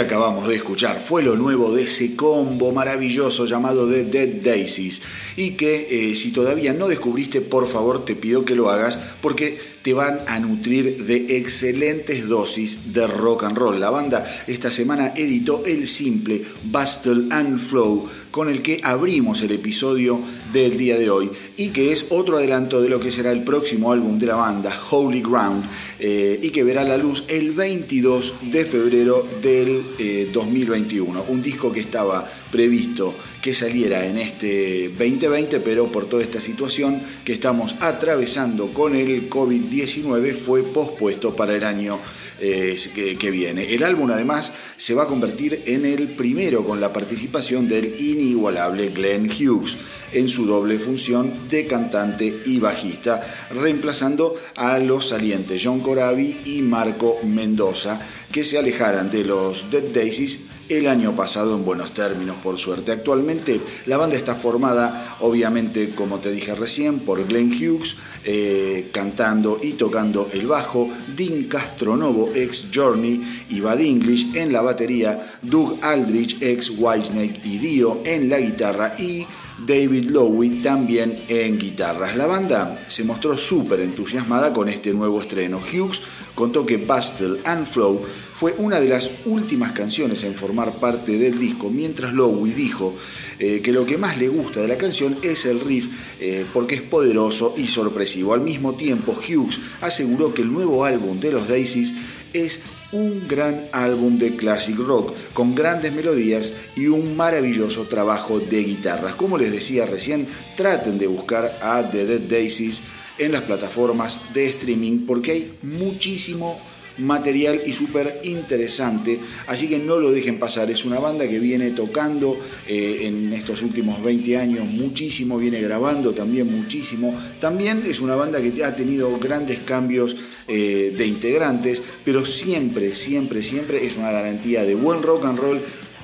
Acabamos de escuchar fue lo nuevo de ese combo maravilloso llamado The Dead Daisies. Y que eh, si todavía no descubriste, por favor te pido que lo hagas porque te van a nutrir de excelentes dosis de rock and roll. La banda esta semana editó el simple Bustle and Flow con el que abrimos el episodio del día de hoy y que es otro adelanto de lo que será el próximo álbum de la banda, Holy Ground, eh, y que verá la luz el 22 de febrero del 2021. Eh, Un disco que estaba previsto que saliera en este 2020, pero por toda esta situación que estamos atravesando con el COVID-19 fue pospuesto para el año eh, que, viene. El álbum además se va a convertir en el primero con la participación del inigualable Glenn Hughes en su doble función de cantante y bajista, reemplazando a los salientes John Corabi y Marco Mendoza, que se alejaran de los Dead Daisies el año pasado en buenos términos, por suerte. Actualmente la banda está formada, obviamente, como te dije recién, por Glenn Hughes eh, cantando y tocando el bajo, Dean Castronovo, ex Journey y Bad English en la batería, Doug Aldrich, ex Whitesnake y Dio en la guitarra y David Lowy también en guitarras. La banda se mostró súper entusiasmada con este nuevo estreno. Hughes contó que Bustle and Flow fue una de las últimas canciones en formar parte del disco, mientras Lowy dijo eh, que lo que más le gusta de la canción es el riff eh, porque es poderoso y sorpresivo. Al mismo tiempo, Hughes aseguró que el nuevo álbum de los Daisies es un gran álbum de classic rock con grandes melodías y un maravilloso trabajo de guitarras. Como les decía recién, traten de buscar a The Dead Daisies en las plataformas de streaming porque hay muchísimo material y súper interesante, así que no lo dejen pasar, es una banda que viene tocando eh, en estos últimos 20 años muchísimo, viene grabando también muchísimo, también es una banda que ha tenido grandes cambios eh, de integrantes, pero siempre, siempre, siempre es una garantía de buen rock and roll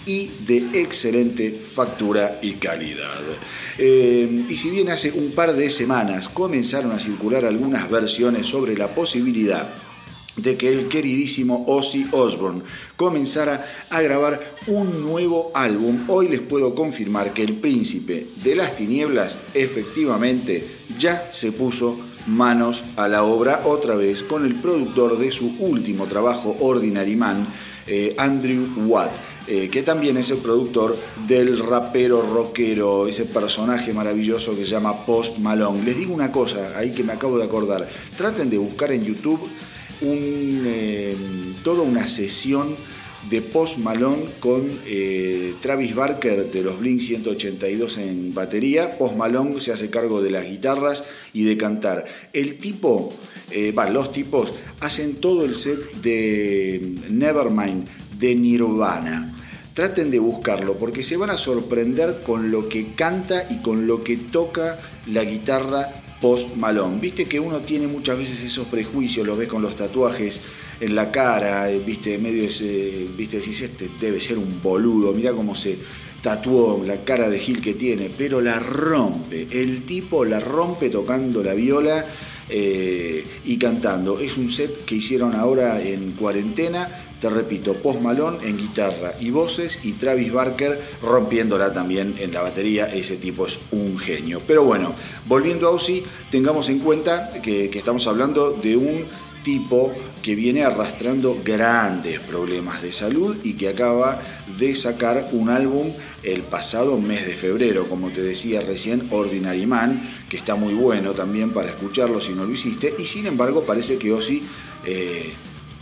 y de excelente factura y calidad. Eh, y si bien hace un par de semanas comenzaron a circular algunas versiones sobre la posibilidad de que el queridísimo Ozzy Osbourne comenzara a grabar un nuevo álbum, hoy les puedo confirmar que el príncipe de las tinieblas efectivamente ya se puso manos a la obra otra vez con el productor de su último trabajo, Ordinary Man, eh, Andrew Watt. Eh, que también es el productor del rapero rockero, ese personaje maravilloso que se llama Post Malone. Les digo una cosa, ahí que me acabo de acordar, traten de buscar en YouTube un, eh, toda una sesión de Post Malone con eh, Travis Barker de los Blink 182 en batería. Post Malone se hace cargo de las guitarras y de cantar. El tipo, eh, los tipos hacen todo el set de Nevermind de Nirvana. Traten de buscarlo porque se van a sorprender con lo que canta y con lo que toca la guitarra Post Malone. Viste que uno tiene muchas veces esos prejuicios, lo ves con los tatuajes en la cara, eh, viste, medio ese, viste, decís, este debe ser un boludo, mira cómo se tatuó la cara de Gil que tiene, pero la rompe, el tipo la rompe tocando la viola eh, y cantando. Es un set que hicieron ahora en cuarentena te repito, Post Malone en guitarra y voces y Travis Barker rompiéndola también en la batería. Ese tipo es un genio. Pero bueno, volviendo a Ozzy, tengamos en cuenta que, estamos hablando de un tipo que viene arrastrando grandes problemas de salud y que acaba de sacar un álbum el pasado mes de febrero, como te decía recién, Ordinary Man, que está muy bueno también para escucharlo si no lo hiciste, y sin embargo parece que Ozzy eh,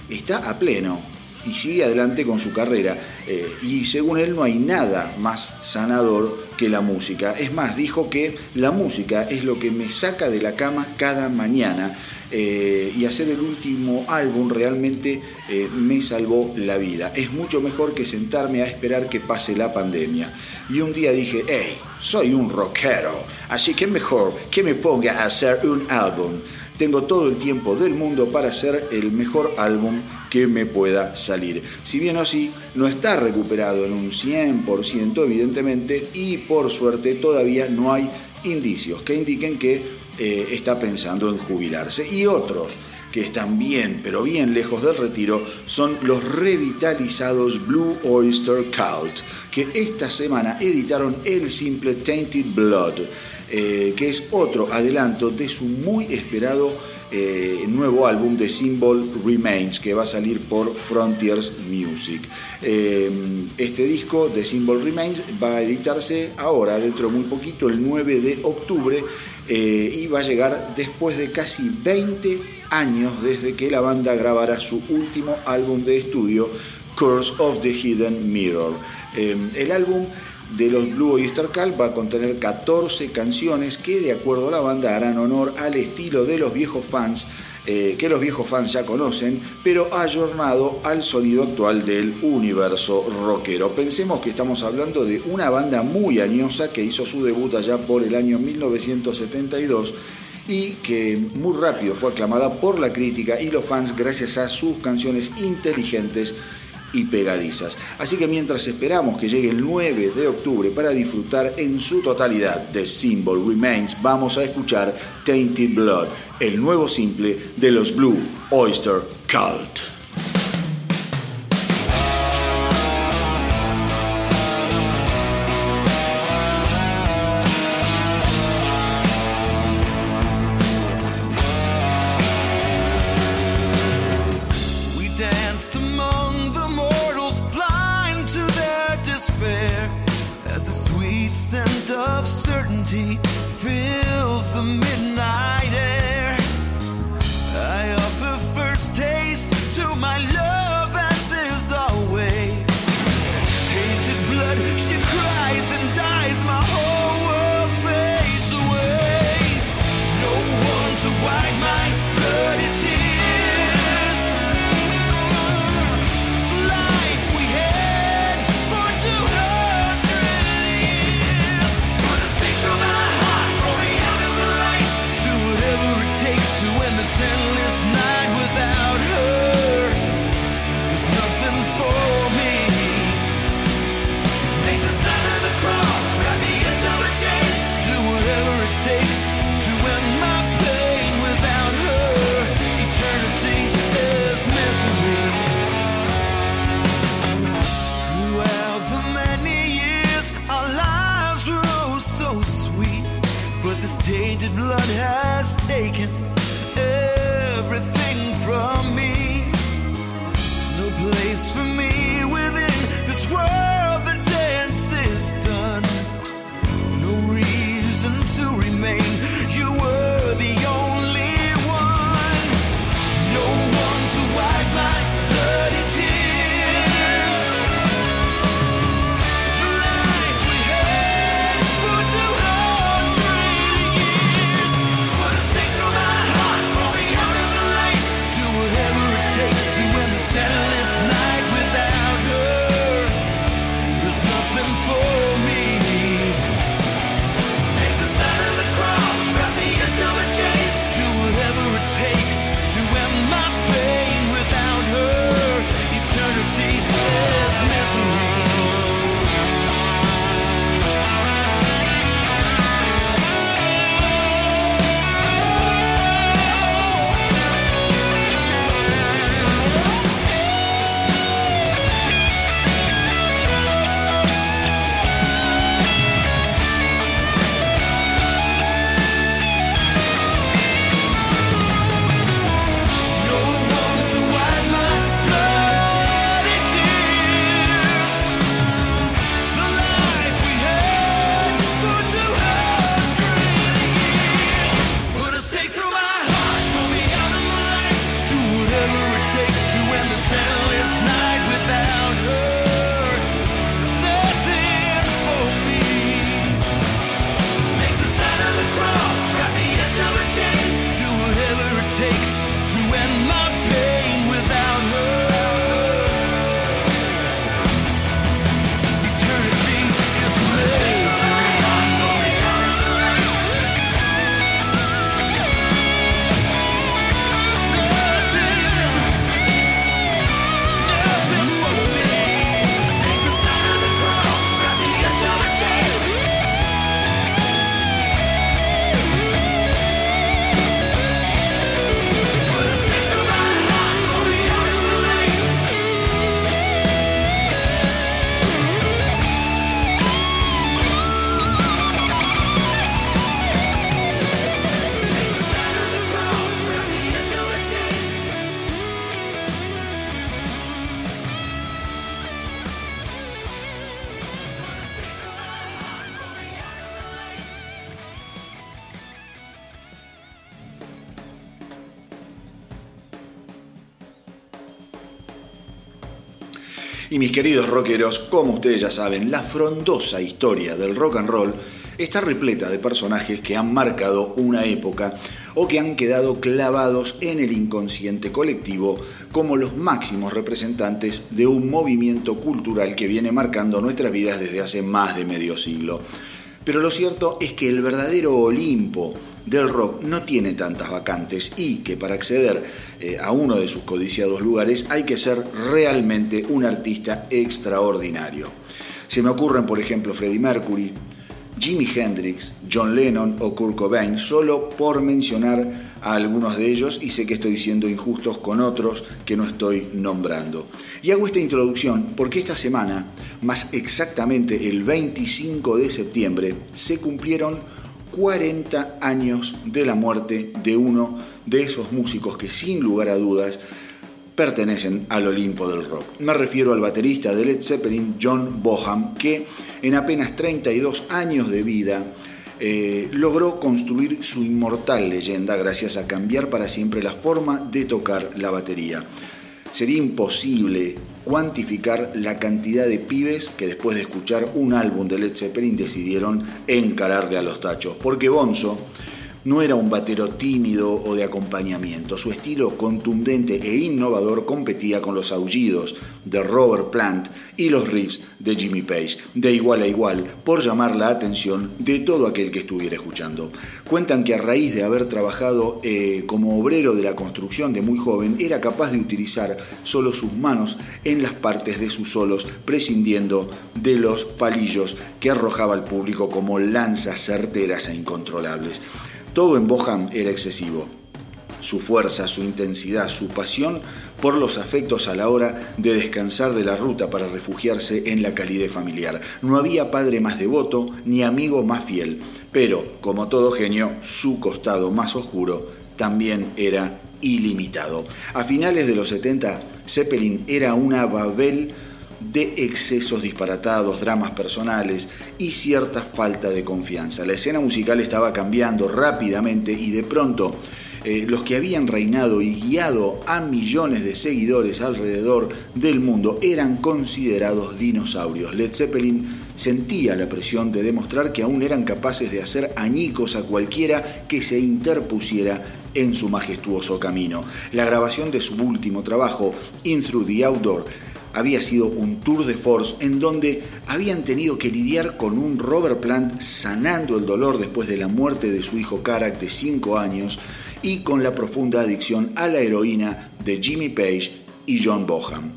está a pleno, y sigue adelante con su carrera. Eh, y según él no hay nada más sanador que la música. Es más, dijo que la música es lo que me saca de la cama cada mañana. Eh, y hacer el último álbum realmente eh, me salvó la vida. Es mucho mejor que sentarme a esperar que pase la pandemia. Y un día dije, hey, soy un rockero, así que mejor que me ponga a hacer un álbum tengo todo el tiempo del mundo para hacer el mejor álbum que me pueda salir. Si bien así, no está recuperado en un 100% evidentemente y por suerte todavía no hay indicios que indiquen que eh, está pensando en jubilarse. Y otros que están bien, pero bien lejos del retiro, son los revitalizados Blue Oyster Cult, que esta semana editaron el simple Tainted Blood. Eh, que es otro adelanto de su muy esperado eh, nuevo álbum de Symbol Remains que va a salir por Frontiers Music. Eh, este disco de Symbol Remains va a editarse ahora, dentro de muy poquito, el 9 de octubre, y va a llegar después de casi 20 años desde que la banda grabara su último álbum de estudio, Curse of the Hidden Mirror. el álbum de los Blue Oyster Cult va a contener 14 canciones que de acuerdo a la banda harán honor al estilo de los viejos fans eh, que los viejos fans ya conocen, pero ayornado al sonido actual del universo rockero. Pensemos que estamos hablando de una banda muy añosa que hizo su debut allá por el año 1972 y que muy rápido fue aclamada por la crítica y los fans gracias a sus canciones inteligentes y pegadizas. Así que mientras esperamos que llegue el 9 de octubre para disfrutar en su totalidad de Symbol Remains, vamos a escuchar Tainted Blood, el nuevo simple de los Blue Oyster Cult. Y queridos rockeros, como ustedes ya saben, la frondosa historia del rock and roll está repleta de personajes que han marcado una época o que han quedado clavados en el inconsciente colectivo como los máximos representantes de un movimiento cultural que viene marcando nuestras vidas desde hace más de medio siglo. Pero lo cierto es que el verdadero Olimpo del rock no tiene tantas vacantes y que para acceder eh, a uno de sus codiciados lugares hay que ser realmente un artista extraordinario. Se me ocurren, por ejemplo, Freddie Mercury, Jimi Hendrix, John Lennon o Kurt Cobain, solo por mencionar a algunos de ellos y sé que estoy siendo injustos con otros que no estoy nombrando. Y hago esta introducción porque esta semana, más exactamente el 25 de septiembre, se cumplieron 40 años de la muerte de uno de esos músicos que sin lugar a dudas pertenecen al Olimpo del rock. Me refiero al baterista de Led Zeppelin, John Boham, que en apenas 32 años de vida eh, logró construir su inmortal leyenda gracias a cambiar para siempre la forma de tocar la batería. Sería imposible cuantificar la cantidad de pibes que después de escuchar un álbum de Led Zeppelin decidieron encararle a los tachos, porque Bonzo no era un batero tímido o de acompañamiento. Su estilo contundente e innovador competía con los aullidos de Robert Plant y los riffs de Jimmy Page, de igual a igual, por llamar la atención de todo aquel que estuviera escuchando. Cuentan que a raíz de haber trabajado eh, como obrero de la construcción de muy joven, era capaz de utilizar solo sus manos en las partes de sus solos, prescindiendo de los palillos que arrojaba al público como lanzas certeras e incontrolables. Todo en Boham era excesivo. Su fuerza, su intensidad, su pasión por los afectos a la hora de descansar de la ruta para refugiarse en la calidez familiar. No había padre más devoto ni amigo más fiel, pero, como todo genio, su costado más oscuro también era ilimitado. A finales de los 70, Zeppelin era una Babel de excesos disparatados, dramas personales y cierta falta de confianza. La escena musical estaba cambiando rápidamente y de pronto eh, los que habían reinado y guiado a millones de seguidores alrededor del mundo eran considerados dinosaurios. Led Zeppelin sentía la presión de demostrar que aún eran capaces de hacer añicos a cualquiera que se interpusiera en su majestuoso camino. La grabación de su último trabajo, In Through the Outdoor, había sido un tour de force en donde habían tenido que lidiar con un Robert Plant sanando el dolor después de la muerte de su hijo Karak de 5 años y con la profunda adicción a la heroína de Jimmy Page y John Boham.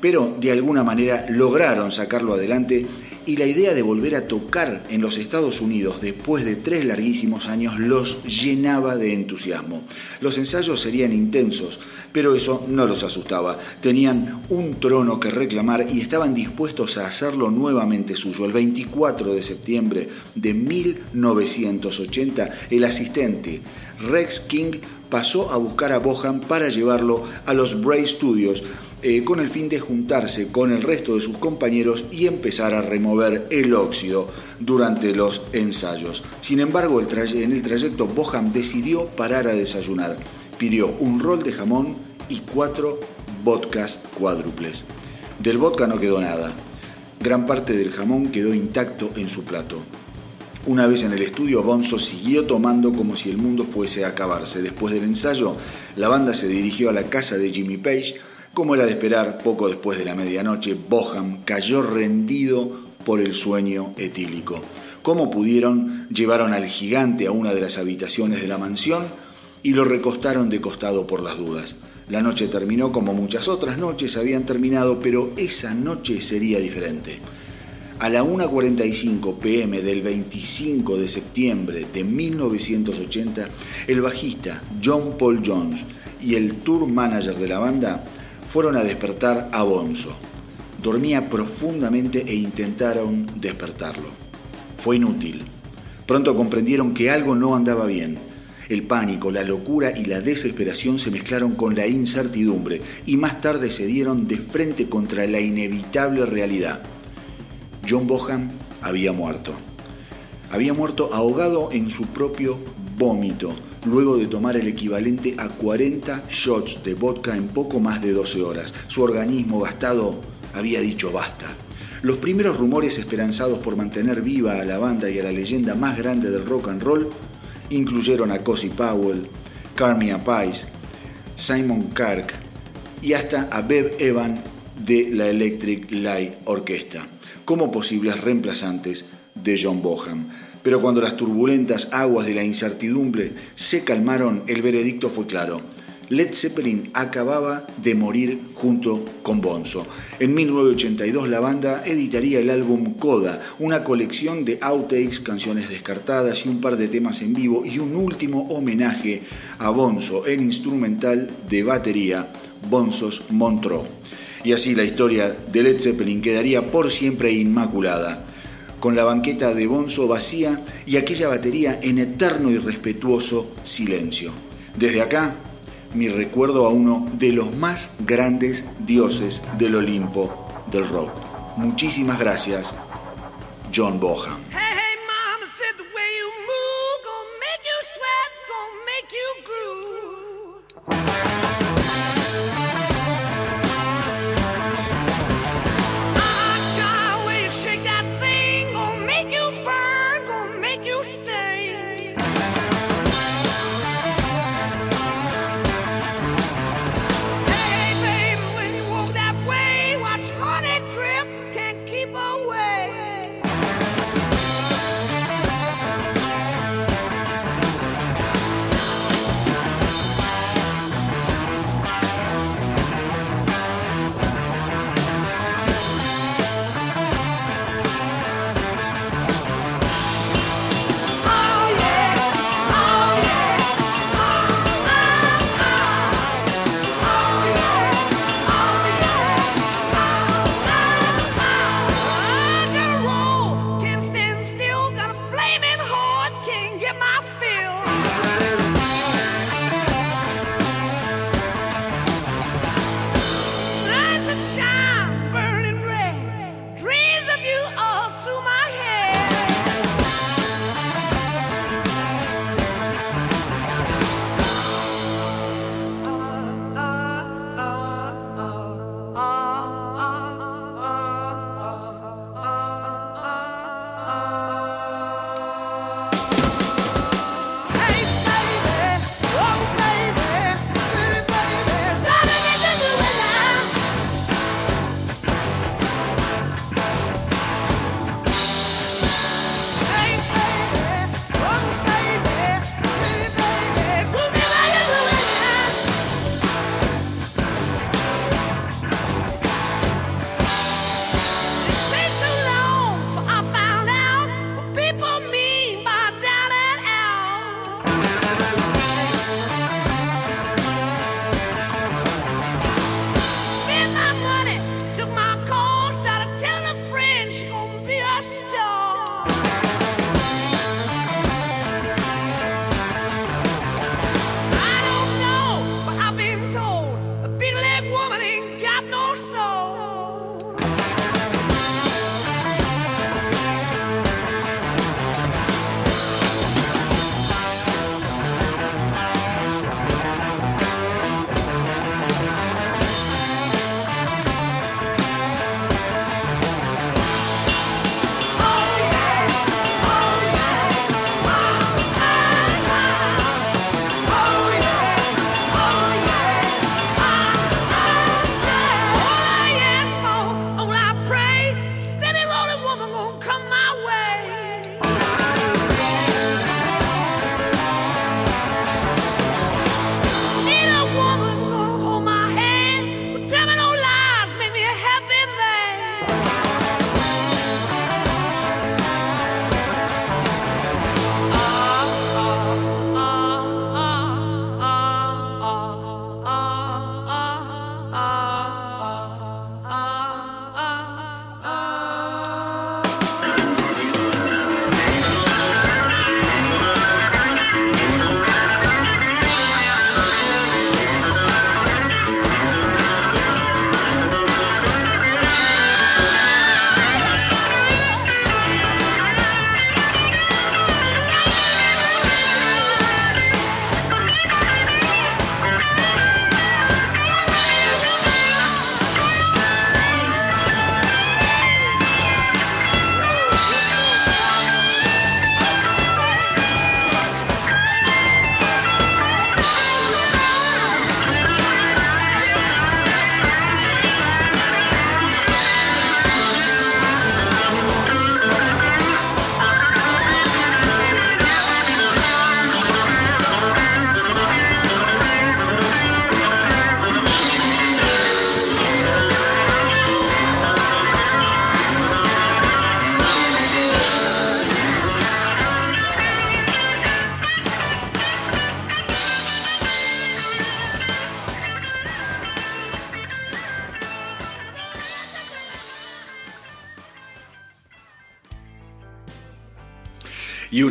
Pero de alguna manera lograron sacarlo adelante y la idea de volver a tocar en los Estados Unidos después de tres larguísimos años los llenaba de entusiasmo. Los ensayos serían intensos, pero eso no los asustaba. Tenían un trono que reclamar y estaban dispuestos a hacerlo nuevamente suyo. El 24 de septiembre de 1980, el asistente Rex King pasó a buscar a Bohan para llevarlo a los Bray Studios eh, con el fin de juntarse con el resto de sus compañeros y empezar a remover el óxido durante los ensayos. Sin embargo, en el trayecto Boham decidió parar a desayunar. Pidió un rol de jamón y cuatro vodkas cuádruples. Del vodka no quedó nada. Gran parte del jamón quedó intacto en su plato. Una vez en el estudio, Bonzo siguió tomando como si el mundo fuese a acabarse. Después del ensayo, la banda se dirigió a la casa de Jimmy Page, como era de esperar, poco después de la medianoche, Boham cayó rendido por el sueño etílico. Como pudieron, llevaron al gigante a una de las habitaciones de la mansión y lo recostaron de costado por las dudas. La noche terminó como muchas otras noches habían terminado, pero esa noche sería diferente. A la 1.45 pm del 25 de septiembre de 1980, el bajista John Paul Jones y el tour manager de la banda fueron a despertar a Bonzo. Dormía profundamente e intentaron despertarlo. Fue inútil. Pronto comprendieron que algo no andaba bien. El pánico, la locura y la desesperación se mezclaron con la incertidumbre y más tarde se dieron de frente contra la inevitable realidad. John Bohan había muerto. Había muerto ahogado en su propio vómito luego de tomar el equivalente a 40 shots de vodka en poco más de 12 horas. Su organismo gastado había dicho basta. Los primeros rumores esperanzados por mantener viva a la banda y a la leyenda más grande del rock and roll incluyeron a Cosi Powell, Carmia Pice, Simon Kirk y hasta a Bev Evan de la Electric Light Orchestra como posibles reemplazantes de John Boham. Pero cuando las turbulentas aguas de la incertidumbre se calmaron, el veredicto fue claro. Led Zeppelin acababa de morir junto con Bonzo. En 1982 la banda editaría el álbum Coda, una colección de outtakes, canciones descartadas y un par de temas en vivo y un último homenaje a Bonzo, el instrumental de batería Bonzos Montreux. Y así la historia de Led Zeppelin quedaría por siempre inmaculada con la banqueta de Bonzo vacía y aquella batería en eterno y respetuoso silencio. Desde acá, mi recuerdo a uno de los más grandes dioses del Olimpo del rock. Muchísimas gracias, John Bohan.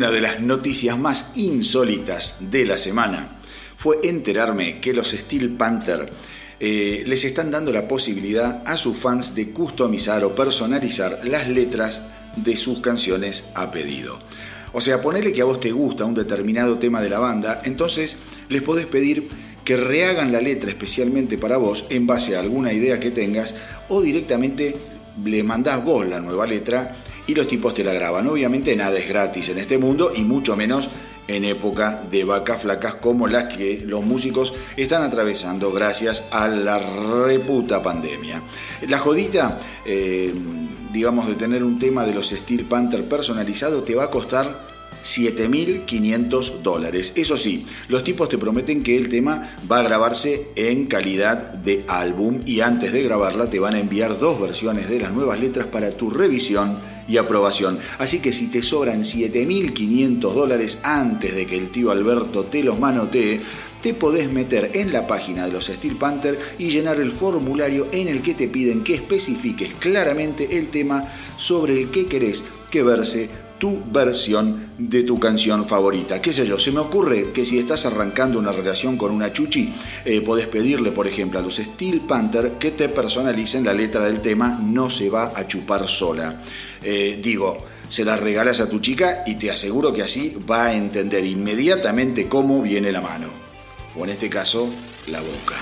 Una de las noticias más insólitas de la semana fue enterarme que los Steel Panther eh, les están dando la posibilidad a sus fans de customizar o personalizar las letras de sus canciones a pedido. O sea, ponele que a vos te gusta un determinado tema de la banda, entonces les podés pedir que rehagan la letra especialmente para vos en base a alguna idea que tengas o directamente le mandás vos la nueva letra y los tipos te la graban. Obviamente nada es gratis en este mundo y mucho menos en época de vacas flacas como las que los músicos están atravesando gracias a la reputa pandemia. La jodita, eh, digamos, de tener un tema de los Steel Panther personalizado te va a costar 7.500 dólares. Eso sí, los tipos te prometen que el tema va a grabarse en calidad de álbum y antes de grabarla te van a enviar dos versiones de las nuevas letras para tu revisión y aprobación. Así que si te sobran 7.500 dólares antes de que el tío Alberto te los manotee, te podés meter en la página de los Steel Panther y llenar el formulario en el que te piden que especifiques claramente el tema sobre el que querés que verse tu versión de tu canción favorita. ¿Qué sé yo? Se me ocurre que si estás arrancando una relación con una chuchi, eh, podés pedirle, por ejemplo, a los Steel Panther que te personalicen la letra del tema No se va a chupar sola. Eh, digo, se la regalas a tu chica y te aseguro que así va a entender inmediatamente cómo viene la mano. O en este caso, la boca.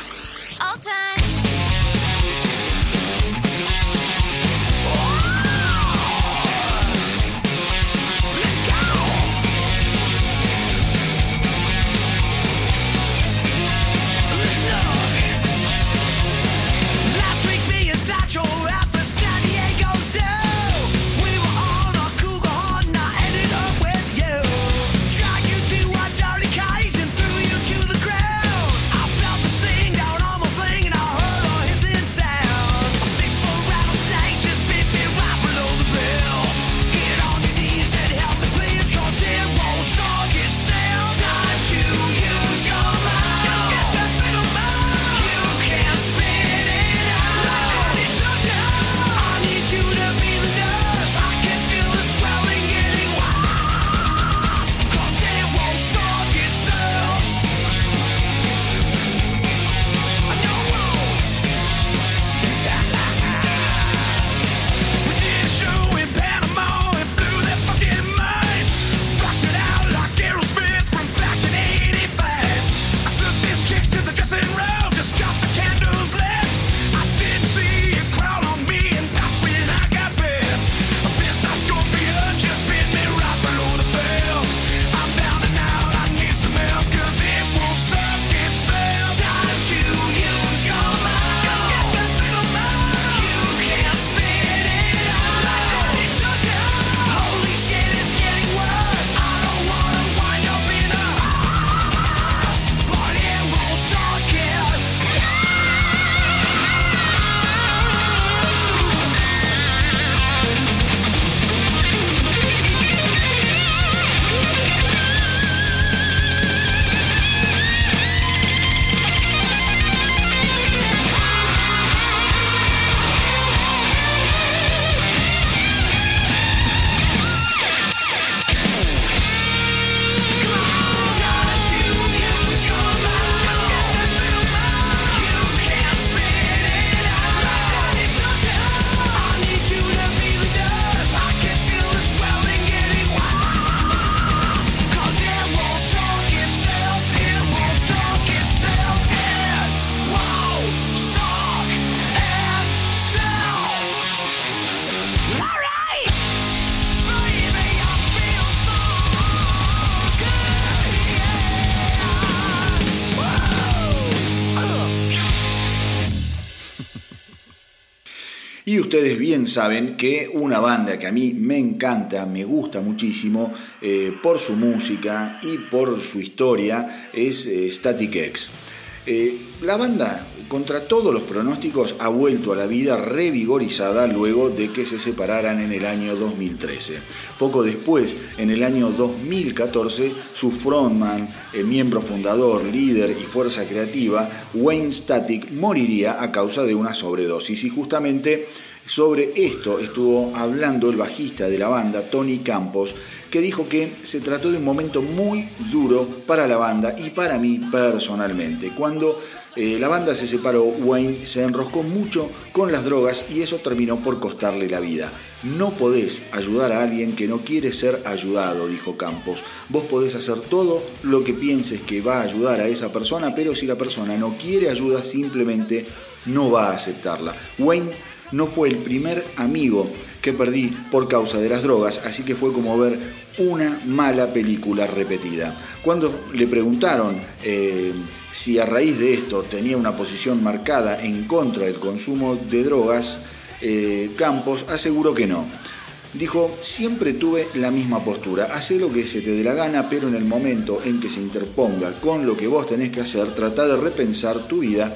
Saben que una banda que a mí me encanta, me gusta muchísimo eh, por su música y por su historia es eh, Static X. Eh, la banda, contra todos los pronósticos, ha vuelto a la vida revigorizada luego de que se separaran en el año 2013. Poco después, en el año 2014, su frontman, miembro fundador, líder y fuerza creativa, Wayne Static, moriría a causa de una sobredosis y justamente Sobre esto estuvo hablando el bajista de la banda, Tony Campos, que dijo que se trató de un momento muy duro para la banda y para mí personalmente. Cuando eh, la banda se separó, Wayne se enroscó mucho con las drogas y eso terminó por costarle la vida. No podés ayudar a alguien que no quiere ser ayudado, dijo Campos. Vos podés hacer todo lo que pienses que va a ayudar a esa persona, pero si la persona no quiere ayuda, simplemente no va a aceptarla. Wayne no fue el primer amigo que perdí por causa de las drogas, así que fue como ver una mala película repetida. Cuando le preguntaron eh, si a raíz de esto tenía una posición marcada en contra del consumo de drogas, eh, Campos aseguró que no. Dijo, siempre tuve la misma postura, hace lo que se te dé la gana, pero en el momento en que se interponga con lo que vos tenés que hacer, trata de repensar tu vida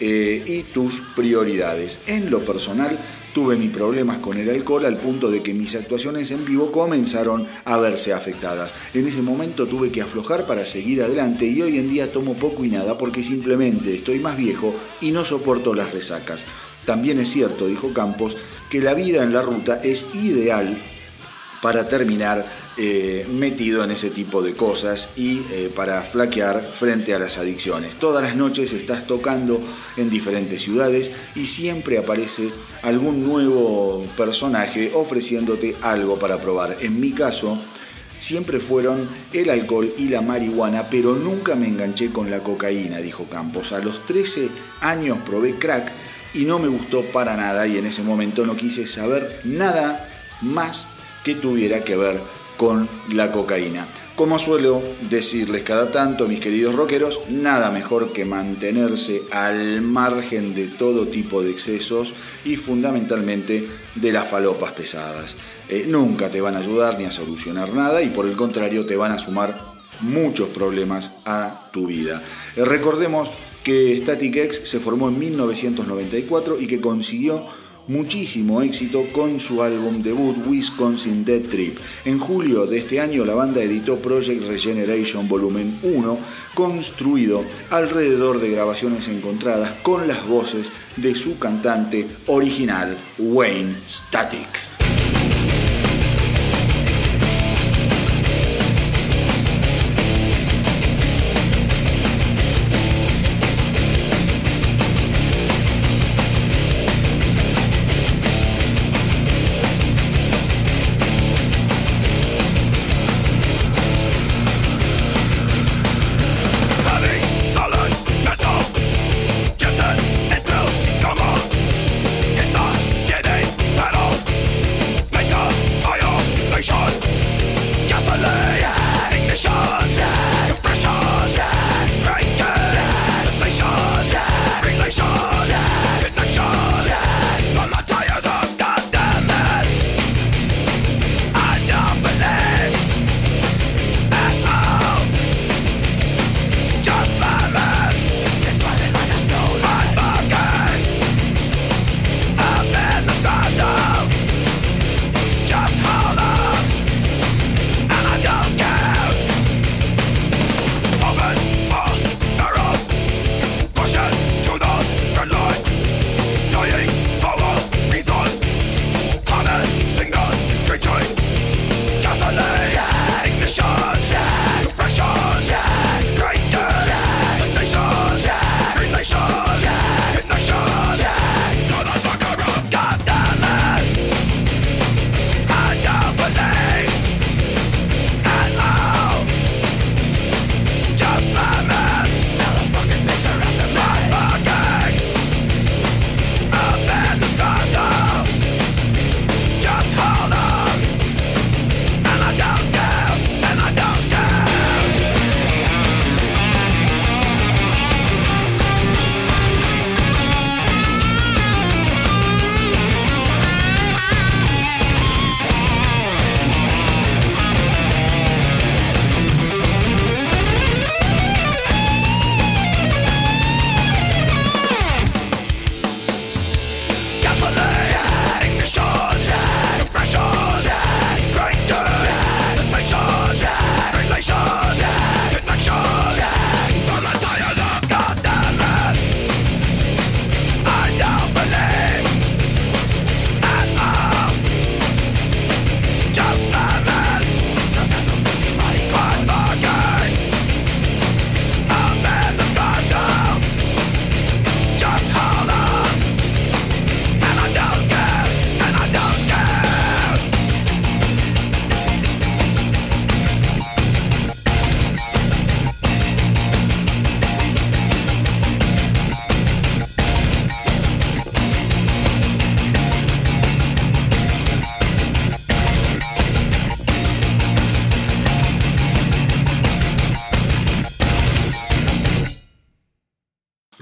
eh, y tus prioridades. En lo personal, tuve mis problemas con el alcohol al punto de que mis actuaciones en vivo comenzaron a verse afectadas. En ese momento tuve que aflojar para seguir adelante y hoy en día tomo poco y nada porque simplemente estoy más viejo y no soporto las resacas. También es cierto, dijo Campos, que la vida en la ruta es ideal para terminar eh, metido en ese tipo de cosas y eh, para flaquear frente a las adicciones. Todas las noches estás tocando en diferentes ciudades y siempre aparece algún nuevo personaje ofreciéndote algo para probar. En mi caso, siempre fueron el alcohol y la marihuana, pero nunca me enganché con la cocaína, dijo Campos. A los 13 años probé crack y no me gustó para nada y en ese momento no quise saber nada más que tuviera que ver con la cocaína. Como suelo decirles cada tanto, mis queridos rockeros, nada mejor que mantenerse al margen de todo tipo de excesos y fundamentalmente de las falopas pesadas. Eh, nunca te van a ayudar ni a solucionar nada y por el contrario te van a sumar muchos problemas a tu vida. Eh, recordemos que Static X se formó en 1994 y que consiguió muchísimo éxito con su álbum debut Wisconsin Dead Trip. En julio de este año la banda editó Project Regeneration Volumen 1, construido alrededor de grabaciones encontradas con las voces de su cantante original Wayne Static.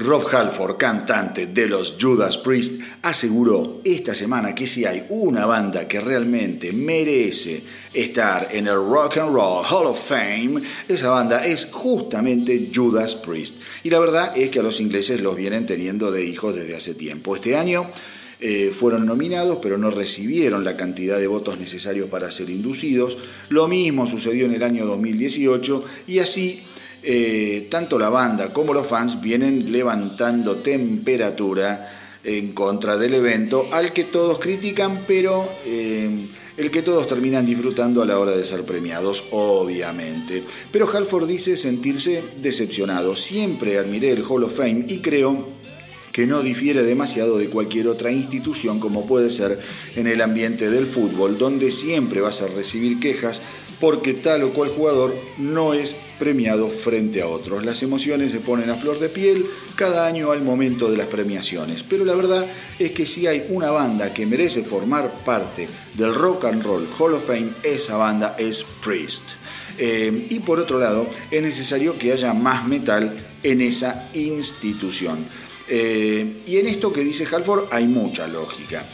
Rob Halford, cantante de los Judas Priest, aseguró esta semana que si hay una banda que realmente merece estar en el Rock and Roll Hall of Fame, esa banda es justamente Judas Priest. Y la verdad es que a los ingleses los vienen teniendo de hijos desde hace tiempo. Este año eh, fueron nominados, pero no recibieron la cantidad de votos necesarios para ser inducidos. Lo mismo sucedió en el año 2018 y así eh, tanto la banda como los fans vienen levantando temperatura en contra del evento, al que todos critican, pero eh, el que todos terminan disfrutando a la hora de ser premiados, obviamente. Pero Halford dice sentirse decepcionado. Siempre admiré el Hall of Fame y creo que no difiere demasiado de cualquier otra institución como puede ser en el ambiente del fútbol, donde siempre vas a recibir quejas porque tal o cual jugador no es premiado frente a otros. Las emociones se ponen a flor de piel cada año al momento de las premiaciones, pero la verdad es que si hay una banda que merece formar parte del Rock and Roll Hall of Fame, esa banda es Priest. Eh, y por otro lado, es necesario que haya más metal en esa institución. Eh, y en esto que dice Halford hay mucha lógica.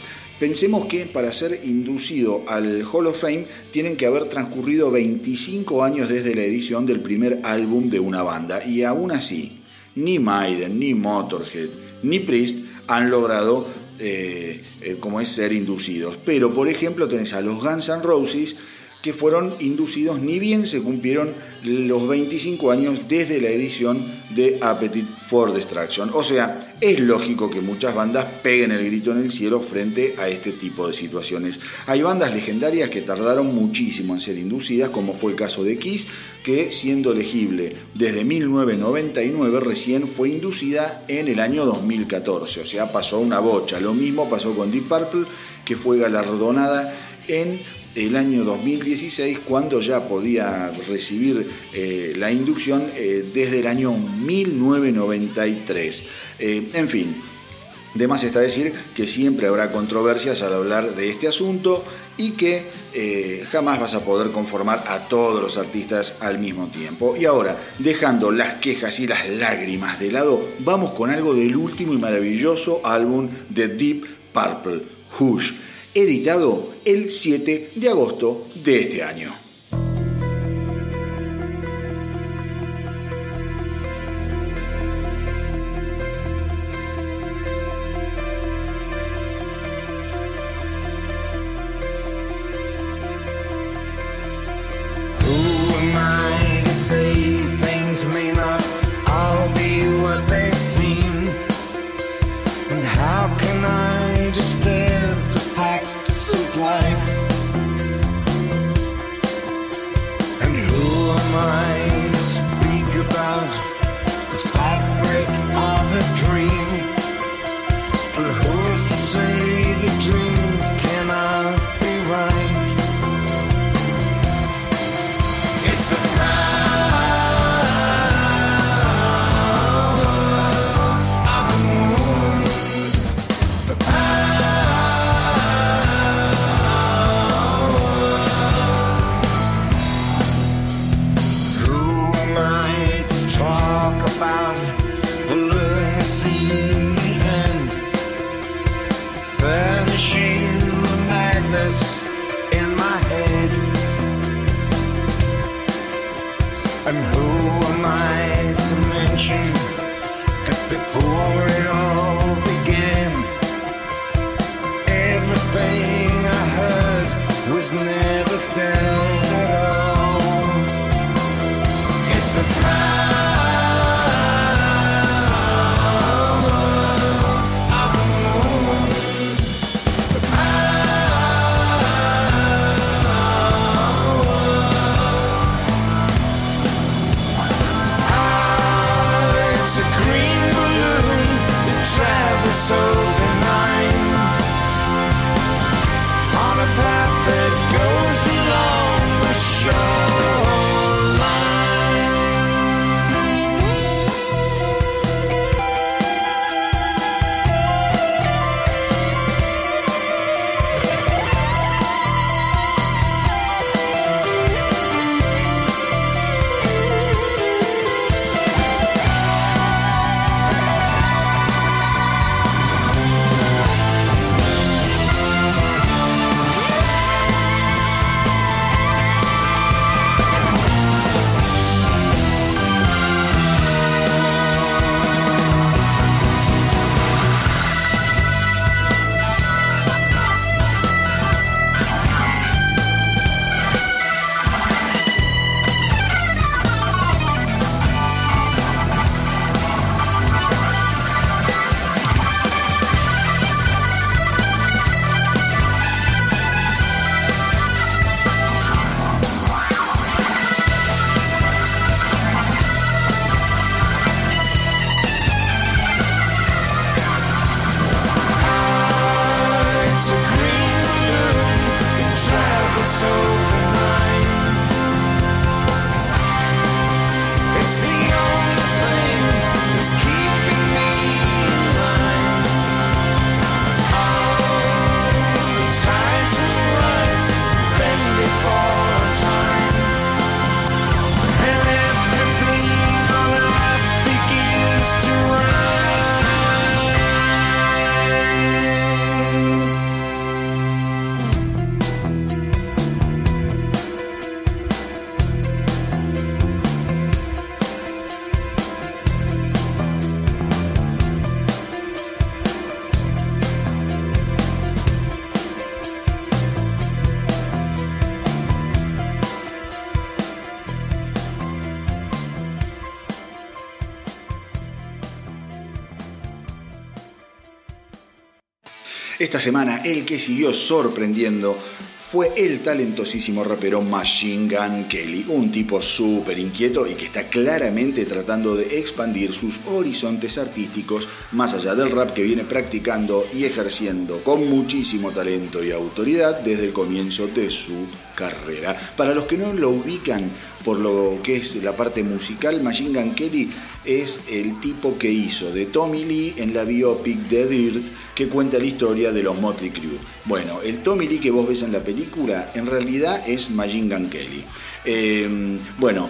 Pensemos que para ser inducido al Hall of Fame tienen que haber transcurrido 25 años desde la edición del primer álbum de una banda y aún así ni Maiden, ni Motorhead, ni Priest han logrado eh, eh, como es ser inducidos. Pero por ejemplo tenés a los Guns N' Roses que fueron inducidos ni bien se cumplieron los 25 años desde la edición de Appetite for Destruction. O sea, es lógico que muchas bandas peguen el grito en el cielo frente a este tipo de situaciones. Hay bandas legendarias que tardaron muchísimo en ser inducidas, como fue el caso de Kiss, que siendo elegible desde 1999 recién fue inducida en el año 2014. O sea, pasó una bocha. Lo mismo pasó con Deep Purple, que fue galardonada en el año 2016 cuando ya podía recibir eh, la inducción eh, desde el año 1993. Eh, en fin, de más está decir que siempre habrá controversias al hablar de este asunto y que jamás vas a poder conformar a todos los artistas al mismo tiempo. Y ahora, dejando las quejas y las lágrimas de lado, vamos con algo del último y maravilloso álbum de Deep Purple, Hush editado el 7 de agosto de este año. Semana el que siguió sorprendiendo fue el talentosísimo rapero Machine Gun Kelly, un tipo súper inquieto y que está claramente tratando de expandir sus horizontes artísticos más allá del rap que viene practicando y ejerciendo con muchísimo talento y autoridad desde el comienzo de su carrera. Para los que no lo ubican por lo que es la parte musical, Machine Gun Kelly es el tipo que hizo de Tommy Lee en la biopic The Dirt que cuenta la historia de los Motley Crue. Bueno, el Tommy Lee que vos ves en la película en realidad es Machine Gun Kelly. Em, bueno,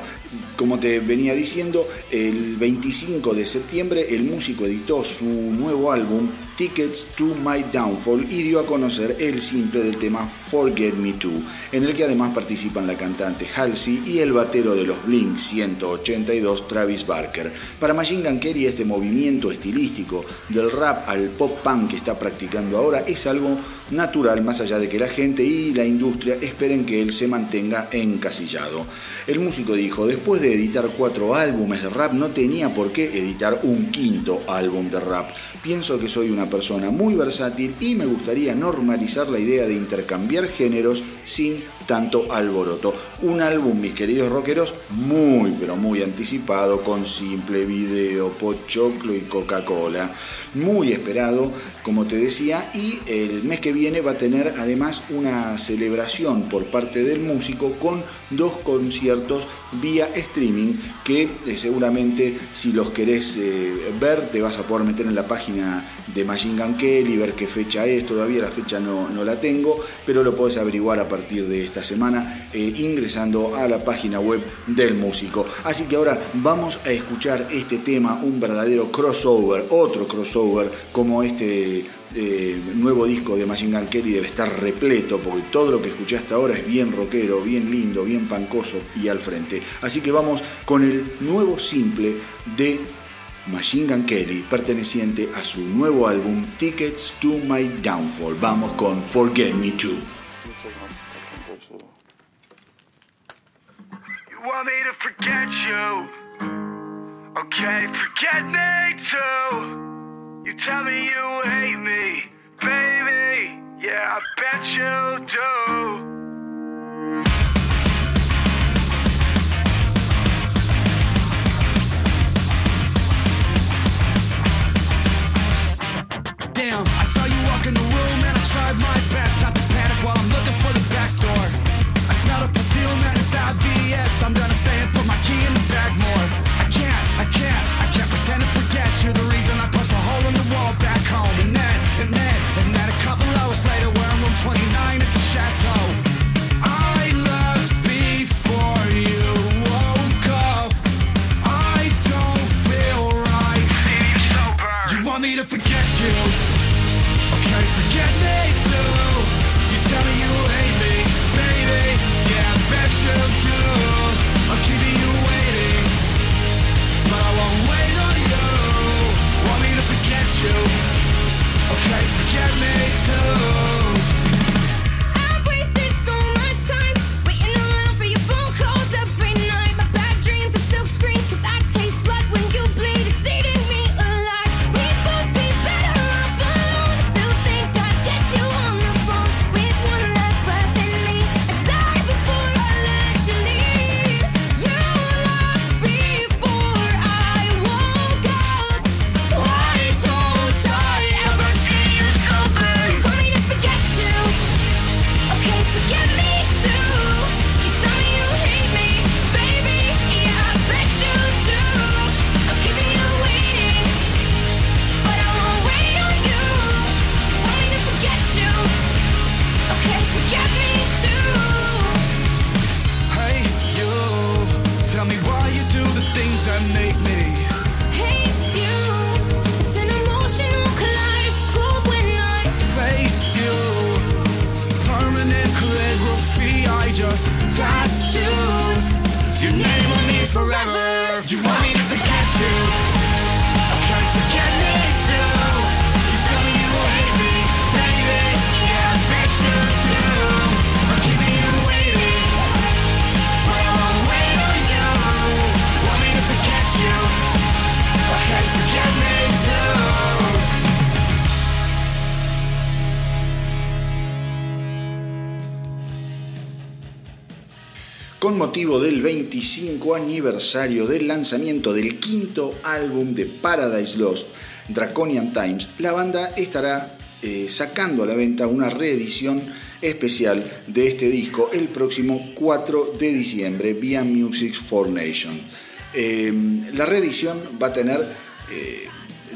como te venía diciendo, el 25 de septiembre el músico editó su nuevo álbum Tickets to My Downfall y dio a conocer el simple del tema Forget Me Too, en el que además participan la cantante Halsey y el batero de los Blink 182 Travis Barker. Para Machine Gun Kelly este movimiento estilístico del rap al pop punk que está practicando ahora es algo natural más allá de que la gente y la industria esperen que él se mantenga encasillado. El músico dijo, después de editar cuatro álbumes de rap no tenía por qué editar un quinto álbum de rap. Pienso que soy una persona muy versátil y me gustaría normalizar la idea de intercambiar géneros sin tanto alboroto. Un álbum, mis queridos rockeros, muy pero muy anticipado, con simple video, pochoclo y Coca-Cola. Muy esperado, como te decía, y el mes que viene va a tener además una celebración por parte del músico con dos conciertos vía streaming que eh, seguramente si los querés eh, ver te vas a poder meter en la página de Machine Gun Kelly, ver qué fecha es, todavía la fecha no, no la tengo, pero lo podés averiguar a partir de esta semana eh, ingresando a la página web del músico. Así que ahora vamos a escuchar este tema, un verdadero crossover, otro crossover como este eh, nuevo disco de Machine Gun Kelly debe estar repleto porque todo lo que escuché hasta ahora es bien rockero, bien lindo, bien pancoso y al frente. Así que vamos con el nuevo simple de Machine Gun Kelly perteneciente a su nuevo álbum Tickets to My Downfall. Vamos con Forget Me Too. Want me to forget you. Okay, forget me too. You tell me you hate me, baby. Yeah, I bet you do. Damn, I saw you walk in the room and I tried my best not to panic while I'm looking for the back door. I smelled a perfume and it's obvious. I'm gonna stay and put my key in the bag more. I can't, I can't, I can't pretend to forget You're The reason I punched a hole in the wall back home. And then, and then, and then a couple hours later, we're in room 29 at the chateau. Forget motivo del 25 aniversario del lanzamiento del quinto álbum de Paradise Lost, Draconian Times, la banda estará eh, sacando a la venta una reedición especial de este disco el próximo 4 de diciembre vía Music for Nation. Eh, la reedición va a tener eh,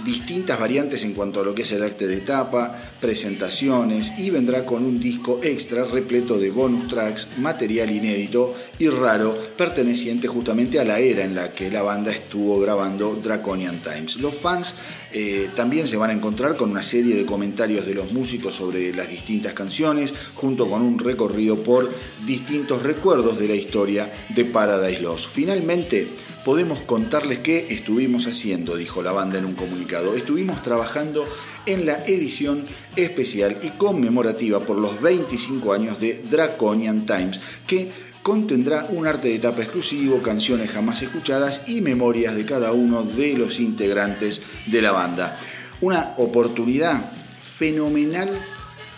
distintas variantes en cuanto a lo que es el arte de tapa, presentaciones y vendrá con un disco extra repleto de bonus tracks, material inédito y raro perteneciente justamente a la era en la que la banda estuvo grabando Draconian Times. Los fans eh, también se van a encontrar con una serie de comentarios de los músicos sobre las distintas canciones, junto con un recorrido por distintos recuerdos de la historia de Paradise Lost. Finalmente, podemos contarles qué estuvimos haciendo, dijo la banda en un comunicado. Estuvimos trabajando en la edición especial y conmemorativa por los 25 años de Draconian Times, que contendrá un arte de tapa exclusivo, canciones jamás escuchadas y memorias de cada uno de los integrantes de la banda. Una oportunidad fenomenal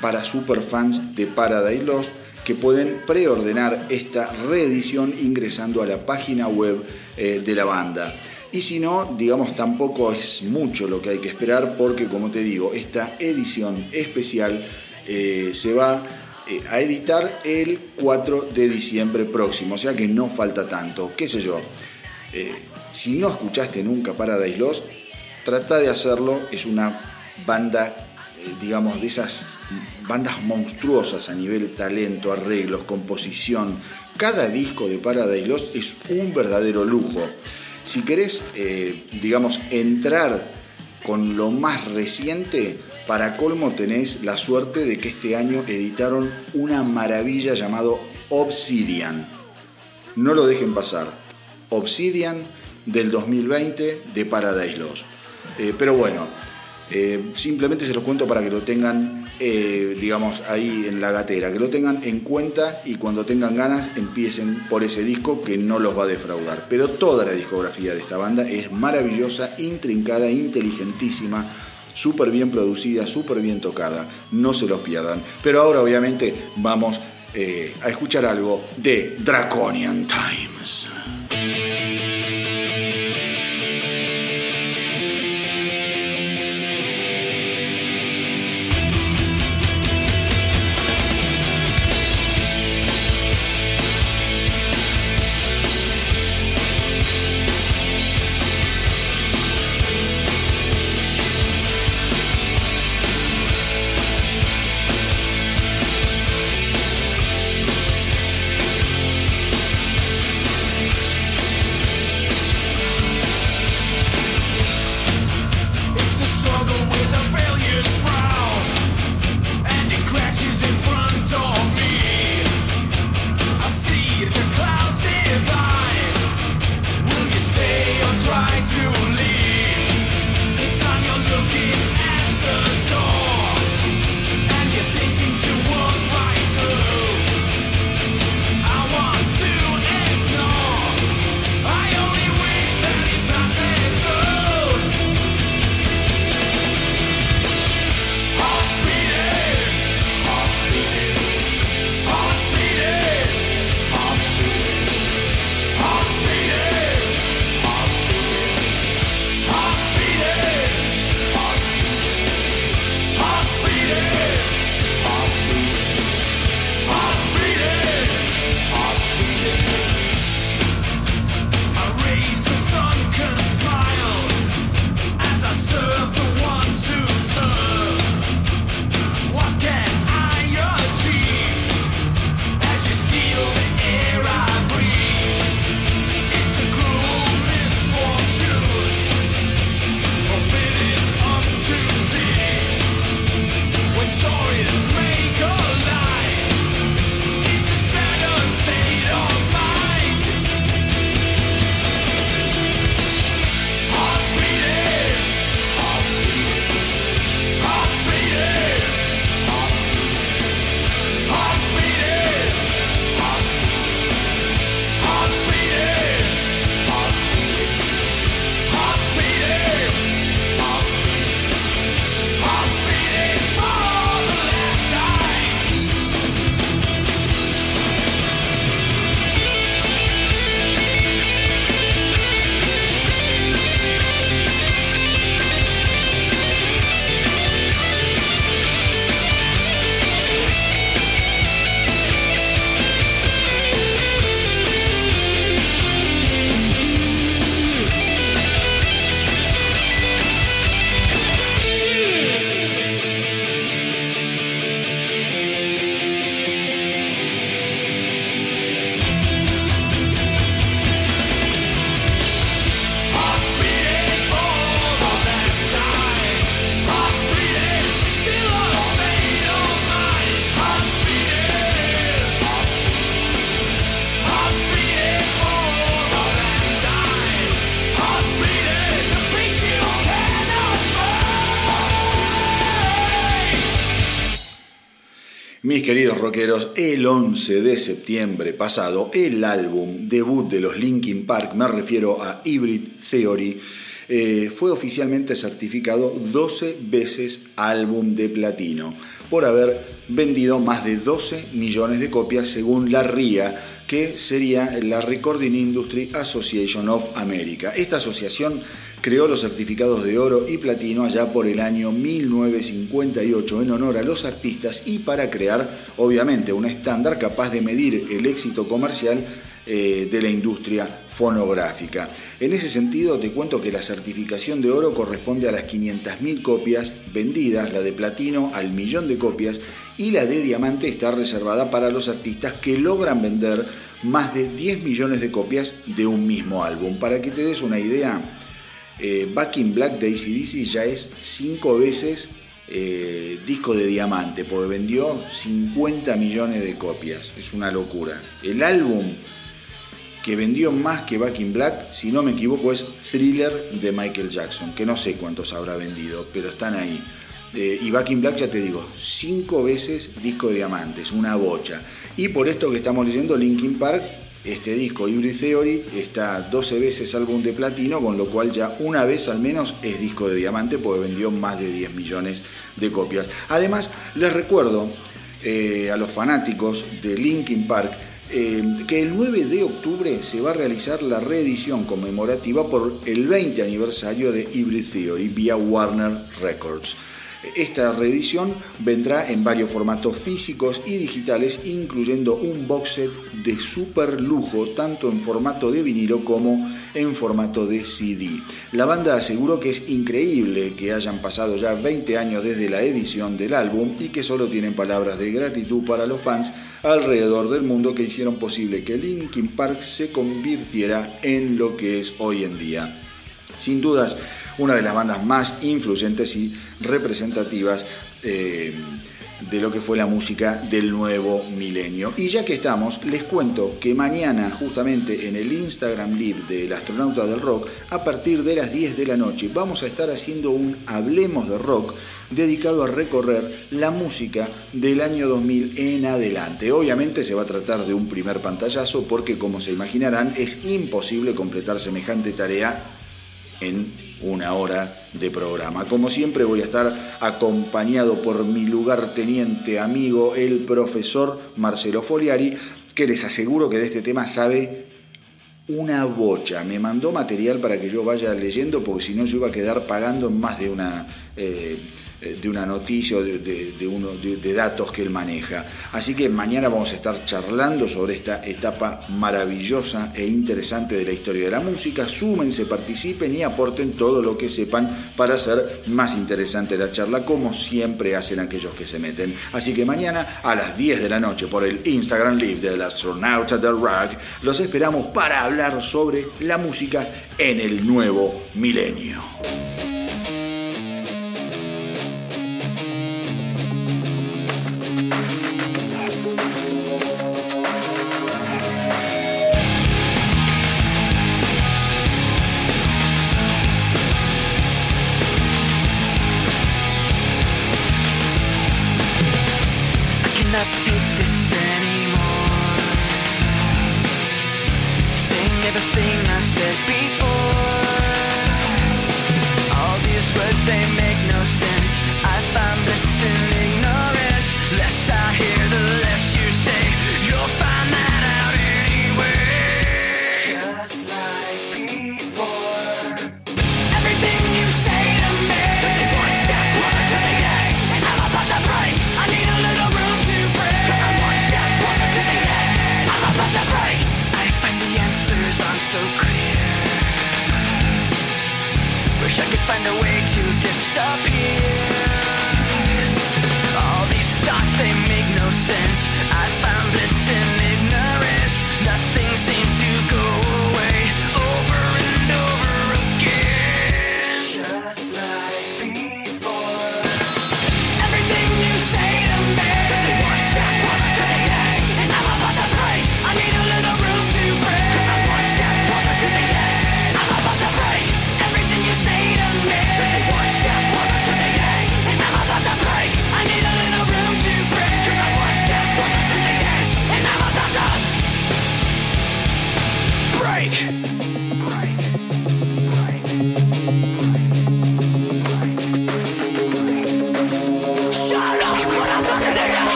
para superfans de Paradise Lost que pueden preordenar esta reedición ingresando a la página web eh, de la banda. Y si no, digamos, tampoco es mucho lo que hay que esperar porque, como te digo, esta edición especial eh, se va eh, a editar el 4 de diciembre próximo, o sea que no falta tanto, qué sé yo. si no escuchaste nunca Paradise Lost, trata de hacerlo, es una banda digamos, de esas bandas monstruosas a nivel talento, arreglos, composición. Cada disco de Paradise Lost es un verdadero lujo. Si querés, eh, digamos, entrar con lo más reciente, para colmo tenés la suerte de que este año editaron una maravilla llamado Obsidian. No lo dejen pasar. Obsidian del 2020 de Paradise Lost. Eh, pero bueno, eh, simplemente se los cuento para que lo tengan, eh, digamos, ahí en la gatera, que lo tengan en cuenta y cuando tengan ganas empiecen por ese disco que no los va a defraudar. Pero toda la discografía de esta banda es maravillosa, intrincada, inteligentísima, súper bien producida, súper bien tocada. No se los pierdan. Pero ahora obviamente vamos eh, a escuchar algo de Draconian Times. you el 11 de septiembre pasado, el álbum debut de los Linkin Park, me refiero a Hybrid Theory, eh, fue oficialmente certificado 12 veces álbum de platino por haber vendido más de 12 millones de copias según la RIA, que sería la Recording Industry Association of America. Esta asociación creó los certificados de oro y platino allá por el año 1958 en honor a los artistas y para crear, obviamente, un estándar capaz de medir el éxito comercial eh, de la industria fonográfica. En ese sentido, te cuento que la certificación de oro corresponde a las 500.000 copias vendidas, la de platino al millón de copias y la de diamante está reservada para los artistas que logran vender más de 10 millones de copias de un mismo álbum. Para que te des una idea, eh, Back in Black de ACDC ya es cinco veces eh, disco de diamante, porque vendió 50 millones de copias. Es una locura. El álbum que vendió más que Back in Black, si no me equivoco, es Thriller de Michael Jackson, que no sé cuántos habrá vendido, pero están ahí. Eh, y Back in Black, ya te digo, cinco veces disco de diamantes, una bocha. Y por esto que estamos leyendo, Linkin Park este disco Hybrid Theory está 12 veces álbum de platino, con lo cual ya una vez al menos es disco de diamante porque vendió más de 10 millones de copias. Además, les recuerdo eh, a los fanáticos de Linkin Park eh, que el 9 de octubre se va a realizar la reedición conmemorativa por el 20 aniversario de Hybrid Theory vía Warner Records. Esta reedición vendrá en varios formatos físicos y digitales, incluyendo un box set de super lujo, tanto en formato de vinilo como en formato de CD. La banda aseguró que es increíble que hayan pasado ya 20 años desde la edición del álbum y que solo tienen palabras de gratitud para los fans alrededor del mundo que hicieron posible que Linkin Park se convirtiera en lo que es hoy en día. Sin dudas, una de las bandas más influyentes y representativas eh, de lo que fue la música del nuevo milenio. Y ya que estamos, les cuento que mañana, justamente en el Instagram Live del Astronauta del Rock, a partir de las 10 de la noche, vamos a estar haciendo un Hablemos de Rock dedicado a recorrer la música del año 2000 en adelante. Obviamente se va a tratar de un primer pantallazo porque, como se imaginarán, es imposible completar semejante tarea en una hora de programa. Como siempre voy a estar acompañado por mi lugarteniente amigo, el profesor Marcelo Foliari, que les aseguro que de este tema sabe una bocha. Me mandó material para que yo vaya leyendo, porque si no yo iba a quedar pagando en más de una... eh, de una noticia o de, de datos que él maneja. Así que mañana vamos a estar charlando sobre esta etapa maravillosa e interesante de la historia de la música. Súmense, participen y aporten todo lo que sepan para hacer más interesante la charla, como siempre hacen aquellos que se meten. Así que mañana a las 10 de la noche por el Instagram Live del astronauta del rock, los esperamos para hablar sobre la música en el nuevo milenio.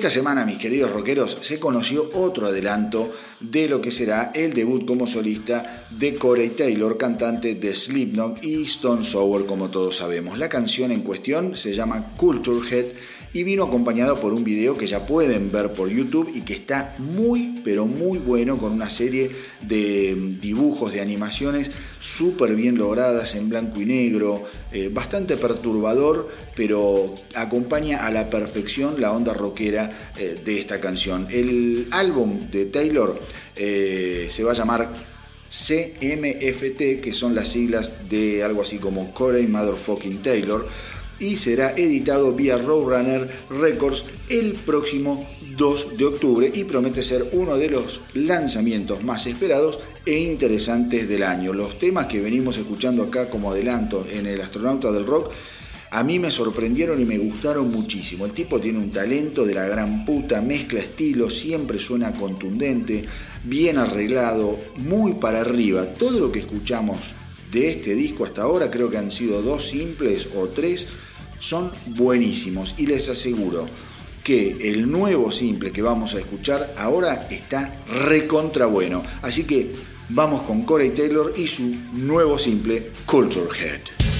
Esta semana, mis queridos rockeros, se conoció otro adelanto de lo que será el debut como solista de Corey Taylor, cantante de Slipknot y Stone Sour, como todos sabemos. La canción en cuestión se llama Culture Head y vino acompañado por un video que ya pueden ver por YouTube y que está muy pero muy bueno con una serie de dibujos, de animaciones súper bien logradas en blanco y negro, eh, bastante perturbador, pero acompaña a la perfección la onda rockera eh, de esta canción. El álbum de Taylor eh, se va a llamar CMFT, que son las siglas de algo así como Corey Motherfucking Taylor y será editado vía Roadrunner Records el próximo 2 de octubre y promete ser uno de los lanzamientos más esperados e interesantes del año. Los temas que venimos escuchando acá como adelanto en el Astronauta del Rock a mí me sorprendieron y me gustaron muchísimo. El tipo tiene un talento de la gran puta, mezcla estilos, siempre suena contundente, bien arreglado, muy para arriba. Todo lo que escuchamos de este disco hasta ahora, creo que han sido dos simples o tres, son buenísimos y les aseguro que el nuevo simple que vamos a escuchar ahora está recontra bueno. Así que vamos con Corey Taylor y su nuevo simple Culture Head.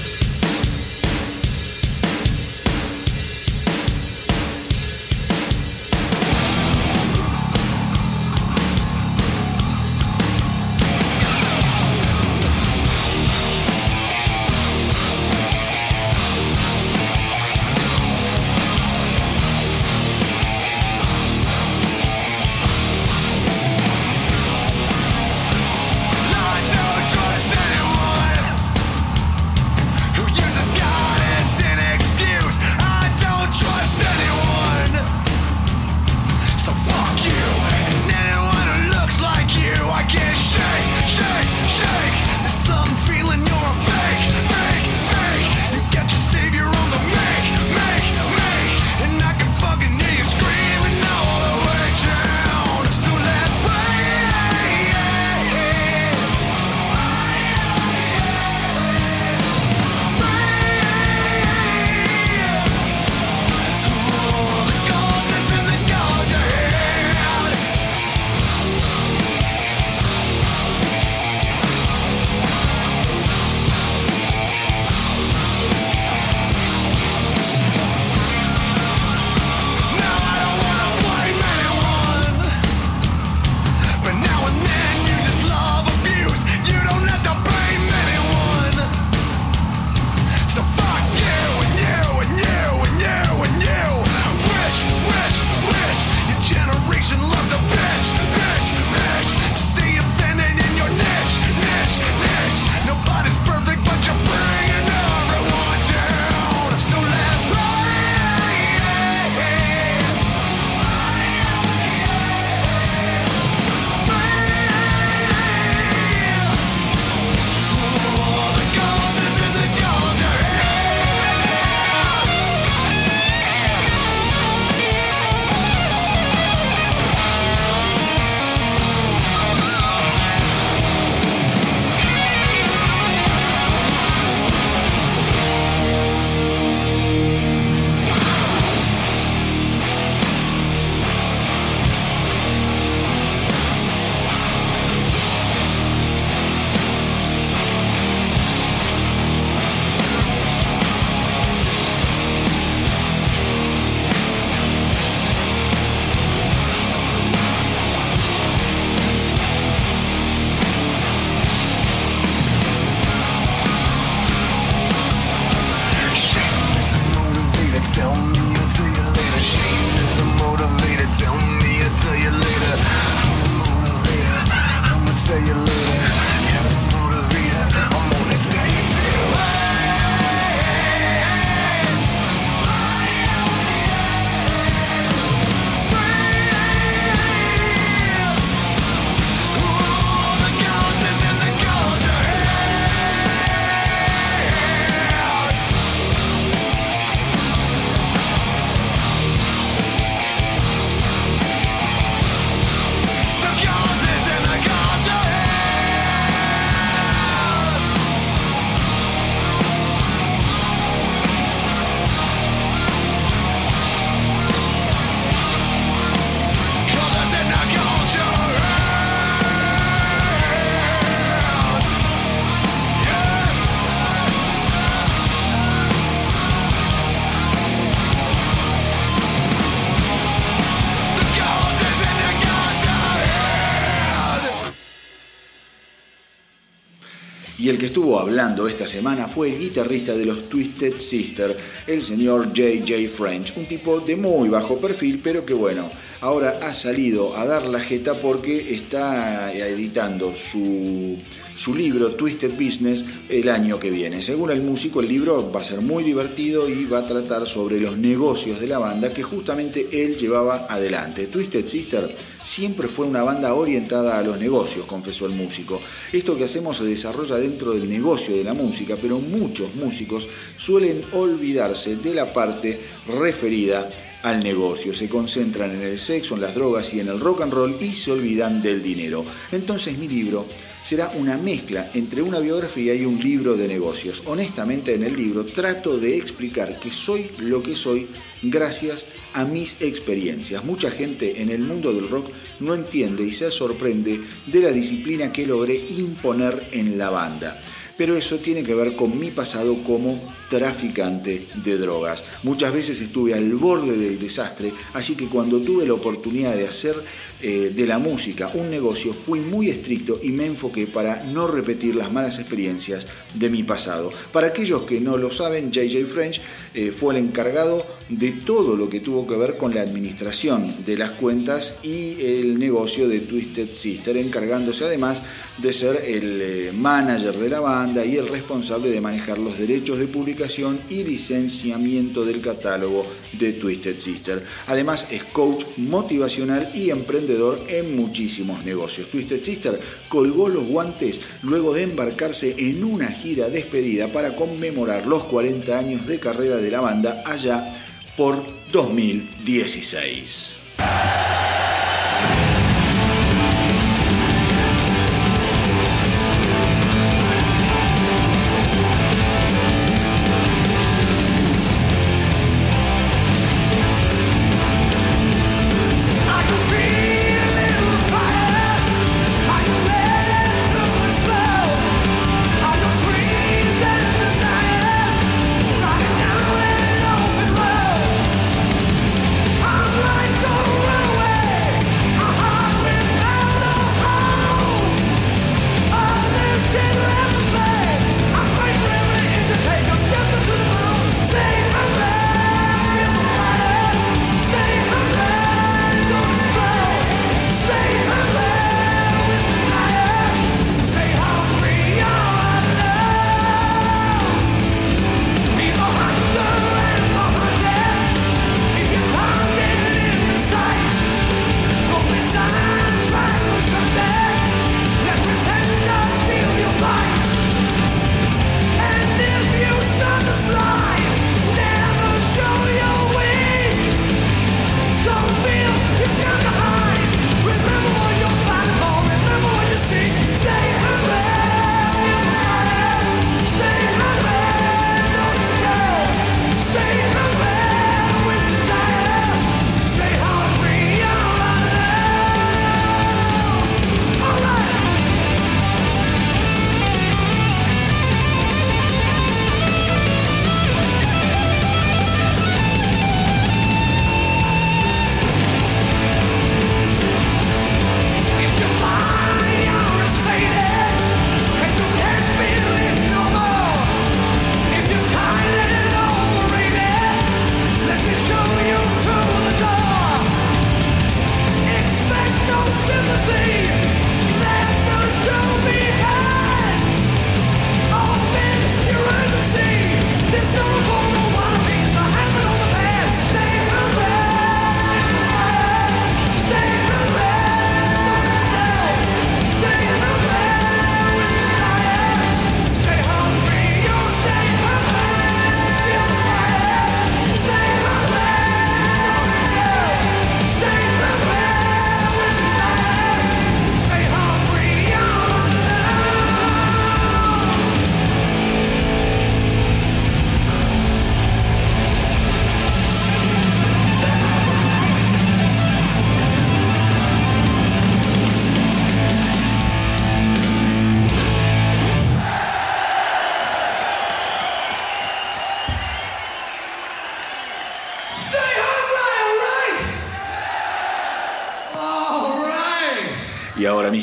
Y el que estuvo hablando esta semana fue el guitarrista de los Twisted Sister, el señor JJ French, un tipo de muy bajo perfil, pero que bueno, ahora ha salido a dar la jeta porque está editando su su libro Twisted Business el año que viene. Según el músico, el libro va a ser muy divertido y va a tratar sobre los negocios de la banda que justamente él llevaba adelante. Twisted Sister siempre fue una banda orientada a los negocios, confesó el músico. Esto que hacemos se desarrolla dentro del negocio de la música, pero muchos músicos suelen olvidarse de la parte referida al negocio, se concentran en el sexo, en las drogas y en el rock and roll y se olvidan del dinero. Entonces mi libro será una mezcla entre una biografía y un libro de negocios. Honestamente en el libro trato de explicar que soy lo que soy gracias a mis experiencias. Mucha gente en el mundo del rock no entiende y se sorprende de la disciplina que logré imponer en la banda pero eso tiene que ver con mi pasado como traficante de drogas. Muchas veces estuve al borde del desastre, así que cuando tuve la oportunidad de hacer eh, de la música un negocio, fui muy estricto y me enfoqué para no repetir las malas experiencias de mi pasado. Para aquellos que no lo saben, JJ French eh, fue el encargado de todo lo que tuvo que ver con la administración de las cuentas y el negocio de Twisted Sister, encargándose además de ser el eh, manager de la banda y el responsable de manejar los derechos de publicación y licenciamiento del catálogo de Twisted Sister. Además es coach motivacional y emprendedor en muchísimos negocios. Twisted Sister colgó los guantes luego de embarcarse en una gira despedida para conmemorar los 40 años de carrera de la banda allá por 2016.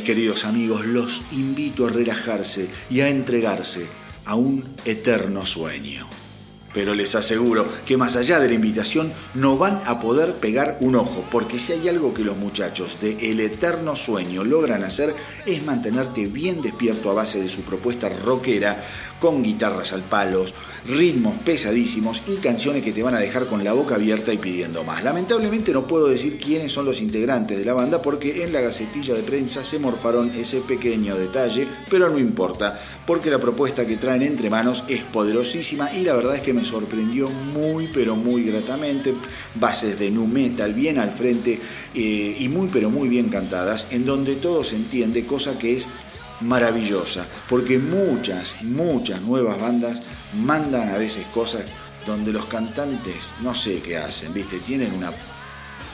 Queridos amigos, los invito a relajarse y a entregarse a un eterno sueño. Pero les aseguro que más allá de la invitación no van a poder pegar un ojo, porque si hay algo que los muchachos de El Eterno Sueño logran hacer es mantenerte bien despierto a base de su propuesta rockera, con guitarras al palos, ritmos pesadísimos y canciones que te van a dejar con la boca abierta y pidiendo más. Lamentablemente no puedo decir quiénes son los integrantes de la banda porque en la gacetilla de prensa se morfaron ese pequeño detalle, pero no importa, porque la propuesta que traen entre manos es poderosísima y la verdad es que me sorprendió muy pero muy gratamente. Bases de nu metal bien al frente eh, y muy pero muy bien cantadas, en donde todo se entiende, cosa que es maravillosa, porque muchas, muchas nuevas bandas mandan a veces cosas donde los cantantes no sé qué hacen, ¿viste? Tienen una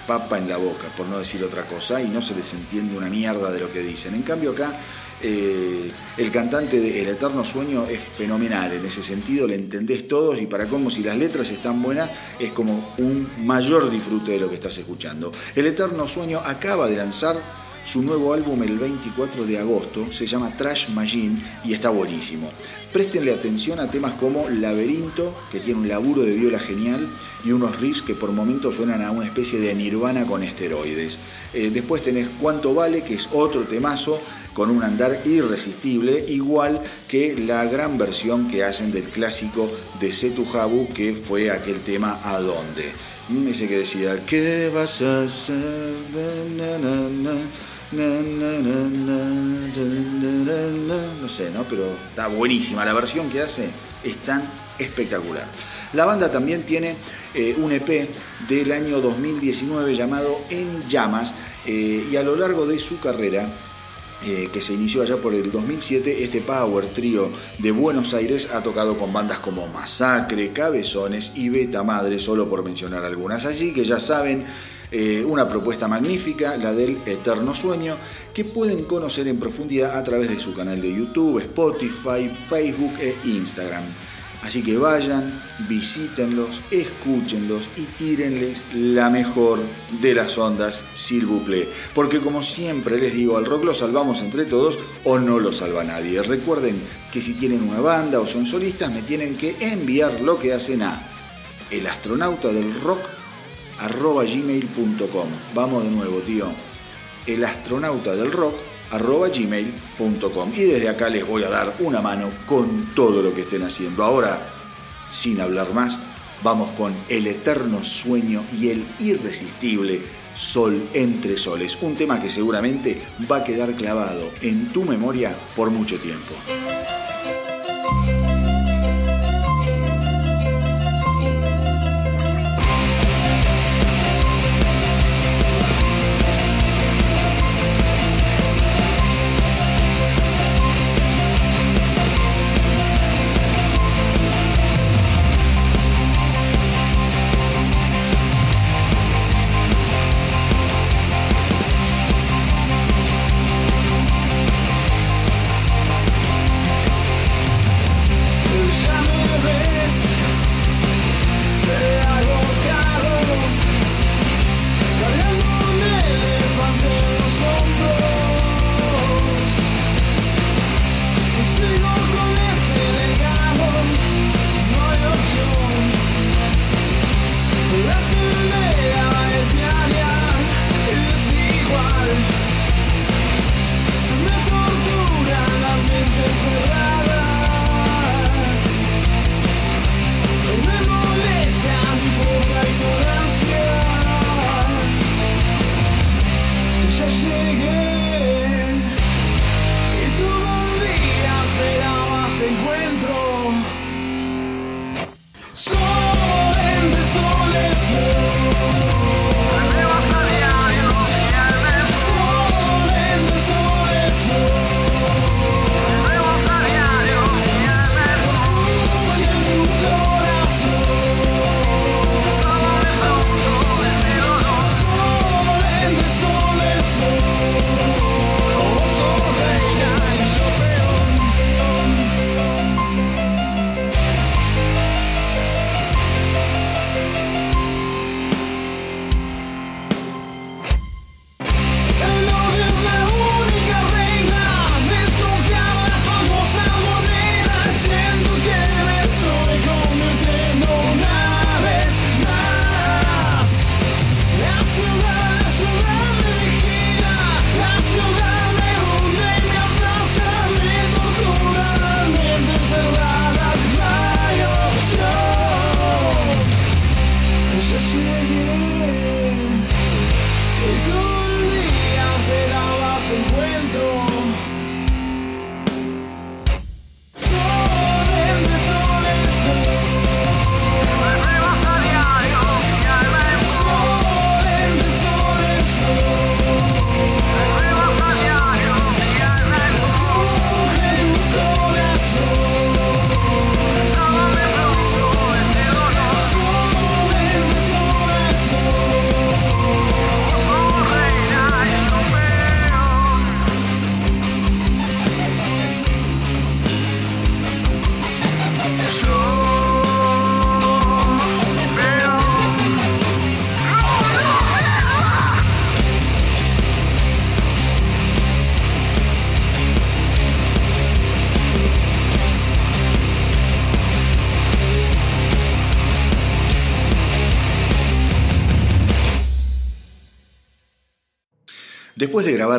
papa en la boca, por no decir otra cosa, y no se les entiende una mierda de lo que dicen. En cambio acá eh, el cantante de El Eterno Sueño es fenomenal, en ese sentido le entendés todos y para cómo si las letras están buenas es como un mayor disfrute de lo que estás escuchando. El Eterno Sueño acaba de lanzar su nuevo álbum el 24 de agosto, se llama Trash Machine y está buenísimo. Préstenle atención a temas como Laberinto, que tiene un laburo de viola genial, y unos riffs que por momentos suenan a una especie de nirvana con esteroides. Eh, después tenés Cuánto Vale, que es otro temazo con un andar irresistible, igual que la gran versión que hacen del clásico de Setu Jabu, que fue aquel tema ¿A dónde? Ese que decía, ¿qué vas a hacer? No sé, ¿no? Pero está buenísima. La versión que hace es tan espectacular. La banda también tiene eh, un EP del año 2019 llamado En Llamas eh, y a lo largo de su carrera eh, que se inició allá por el 2007, este Power Trio de Buenos Aires ha tocado con bandas como Masacre, Cabezones y Beta Madre, solo por mencionar algunas. Así que ya saben, eh, una propuesta magnífica, la del Eterno Sueño, que pueden conocer en profundidad a través de su canal de YouTube, Spotify, Facebook e Instagram. Así que vayan, visítenlos, escúchenlos y tírenles la mejor de las ondas, s'il vous plaît. Porque como siempre les digo, al rock lo salvamos entre todos o no lo salva nadie. Recuerden que si tienen una banda o son solistas, me tienen que enviar lo que hacen a el astronauta del rock arroba gmail.com. Vamos de nuevo, tío. El astronauta del rock arroba gmail.com y desde acá les voy a dar una mano con todo lo que estén haciendo. Ahora, sin hablar más, vamos con el eterno sueño y el irresistible Sol entre Soles, un tema que seguramente va a quedar clavado en tu memoria por mucho tiempo.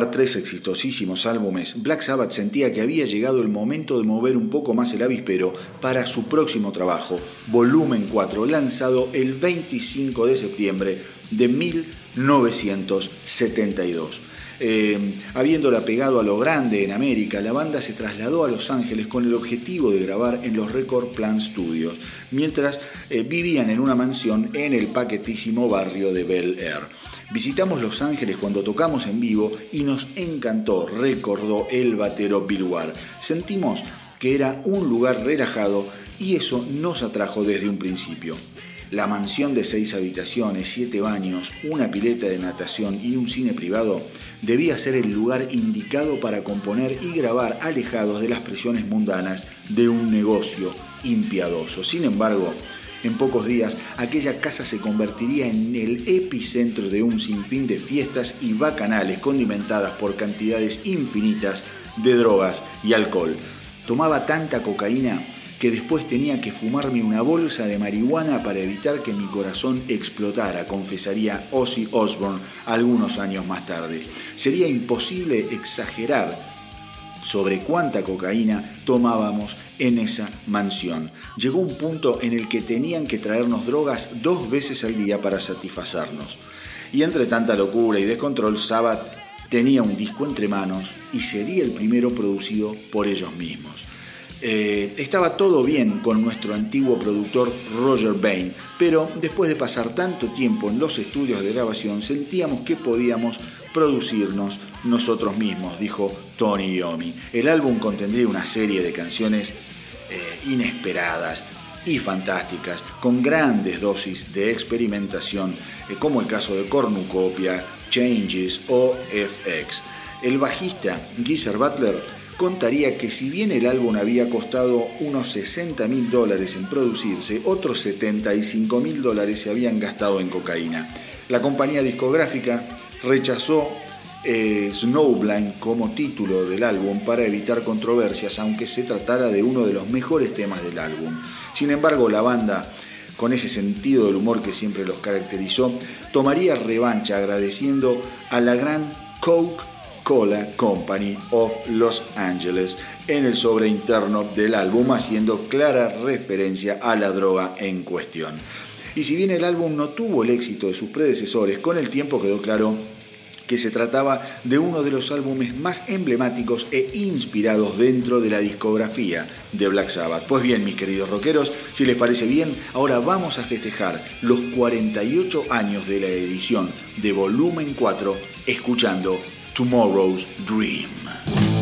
Tres exitosísimos álbumes, Black Sabbath sentía que había llegado el momento de mover un poco más el avispero para su próximo trabajo, Volumen 4, lanzado el 25 de septiembre de 1972. Eh, habiéndola pegado a lo grande en América, la banda se trasladó a Los Ángeles con el objetivo de grabar en los Record Plan Studios, mientras eh, vivían en una mansión en el paquetísimo barrio de Bel Air. Visitamos Los Ángeles cuando tocamos en vivo y nos encantó, recordó el batero Bill Ward. Sentimos que era un lugar relajado y eso nos atrajo desde un principio. La mansión de seis habitaciones, siete baños, una pileta de natación y un cine privado debía ser el lugar indicado para componer y grabar alejados de las presiones mundanas de un negocio impiadoso. Sin embargo, en pocos días, aquella casa se convertiría en el epicentro de un sinfín de fiestas y bacanales condimentadas por cantidades infinitas de drogas y alcohol. Tomaba tanta cocaína que después tenía que fumarme una bolsa de marihuana para evitar que mi corazón explotara, confesaría Ozzy Osbourne algunos años más tarde. Sería imposible exagerar sobre cuánta cocaína tomábamos en esa mansión. Llegó un punto en el que tenían que traernos drogas dos veces al día para satisfacernos. Y entre tanta locura y descontrol, Sabbath tenía un disco entre manos y sería el primero producido por ellos mismos. Eh, estaba todo bien con nuestro antiguo productor Roger Bain, pero después de pasar tanto tiempo en los estudios de grabación sentíamos que podíamos producirnos nosotros mismos, dijo Tony Yomi. El álbum contendría una serie de canciones eh, inesperadas y fantásticas, con grandes dosis de experimentación, eh, como el caso de Cornucopia, Changes o FX. El bajista Geezer Butler contaría que si bien el álbum había costado unos 60 mil dólares en producirse, otros 75 mil dólares se habían gastado en cocaína. La compañía discográfica rechazó eh, Snowblind como título del álbum para evitar controversias, aunque se tratara de uno de los mejores temas del álbum. Sin embargo, la banda con ese sentido del humor que siempre los caracterizó, tomaría revancha agradeciendo a la gran Coke Cola Company of Los Angeles en el sobre interno del álbum, haciendo clara referencia a la droga en cuestión. Y si bien el álbum no tuvo el éxito de sus predecesores, con el tiempo quedó claro que se trataba de uno de los álbumes más emblemáticos e inspirados dentro de la discografía de Black Sabbath. Pues bien, mis queridos rockeros, si les parece bien, ahora vamos a festejar los 48 años de la edición de Volumen 4 escuchando Tomorrow's Dream.